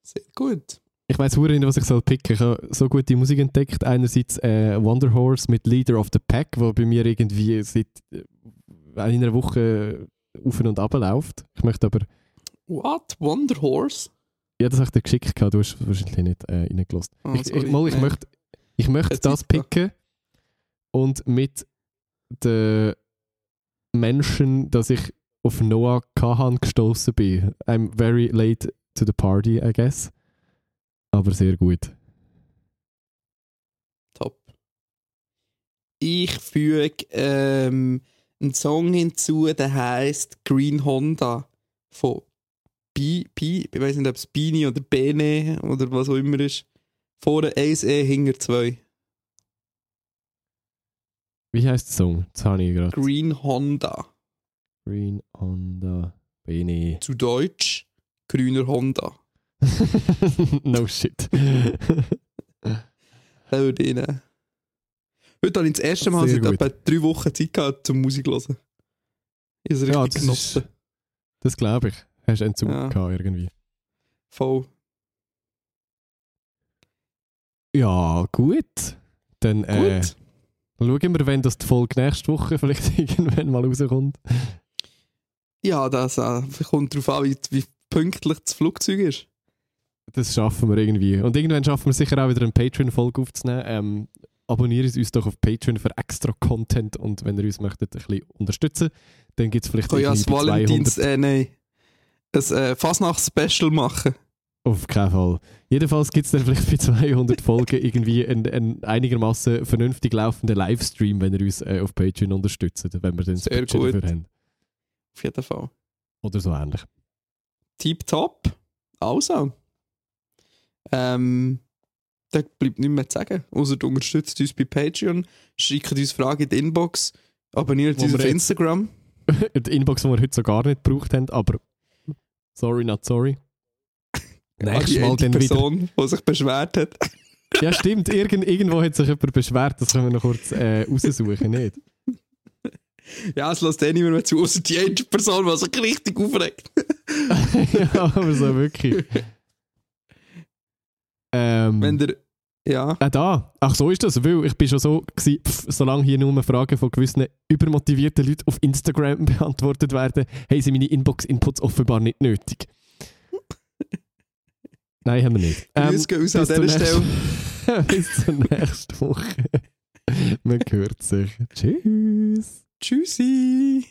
Sehr gut. Ich weiß nicht, was ich soll picken. Ich habe so gute Musik entdeckt. Einerseits äh, Wonder Horse mit Leader of the Pack, wo bei mir irgendwie seit äh, einer Woche auf und ab läuft. Ich möchte aber. What? Wonder Horse? Ja, das habe ich dir geschickt. gehabt, Du hast wahrscheinlich nicht äh, reingelassen. Ah, ich, ich, mal, ich möchte, ich möchte Keine das picken und mit den Menschen, dass ich auf Noah Kahan gestoßen bin. I'm very late to the party, I guess. Aber sehr gut. Top. Ich füge ähm, einen Song hinzu, der heißt Green Honda von Bi, Bi, ich weiß nicht, ob es Bini oder Bene oder was auch immer ist. Vorne 1E, hinter 2. Wie heißt der Song? Das habe ich gerade. Green Honda. Green Honda Bene. Zu Deutsch grüner Honda. no shit. Den. äh. Heute habe ich das erste Mal seit etwa drei Wochen Zeit gehabt, zum Musik zu hören. Ich habe ja, das, genossen. ist, das glaube ich. Hast du einen Zug Ja. gehabt irgendwie? Voll. Ja, gut. Dann äh, Gut. schauen wir, wenn das die Folge nächste Woche vielleicht irgendwann mal rauskommt. Ja, das äh, kommt darauf an, wie, wie pünktlich das Flugzeug ist. Das schaffen wir irgendwie. Und irgendwann schaffen wir sicher auch wieder eine Patreon-Folge aufzunehmen. Ähm, abonniert uns doch auf Patreon für extra Content und wenn ihr uns möchtet ein bisschen unterstützen, dann gibt es vielleicht Ich kann ja bei Valentins, äh, nein, ein äh, Fasnachts-Special machen. Auf keinen Fall. Jedenfalls gibt es dann vielleicht bei 200 Folgen irgendwie einen, einen einigermaßen vernünftig laufenden Livestream, wenn ihr uns äh, auf Patreon unterstützt, wenn wir dann das Budget gut. dafür haben. Auf jeden Fall. Oder so ähnlich. Tip top. Also. Ähm, da bleibt nichts mehr zu sagen. Außer du unterstützt uns bei Patreon, schickt uns Fragen in die Inbox, abonniert uns auf Instagram. Die Inbox, die wir heute so gar nicht gebraucht haben, aber sorry, not sorry. Nächstes Mal dann wieder. Person, die sich beschwert hat. Ja, stimmt. Irgend, irgendwo hat sich jemand beschwert. Das können wir noch kurz äh, raussuchen, nicht? Ja, es lässt eh niemand mehr zu, außer die eine Person, die sich richtig aufregt. ja, aber so wirklich. Ähm, Wenn der. Ja. Ah, da. Ach, so ist das. Weil ich bin schon so gewesen, pff, solange hier nur Fragen von gewissen übermotivierten Leuten auf Instagram beantwortet werden, haben sie meine Inbox-Inputs offenbar nicht nötig. Nein, haben wir nicht. Ähm, Grüße gehen raus an bis zur dieser Stelle. nächsten- bis zur nächsten Woche. Man hört sich. Tschüss. Tschüssi.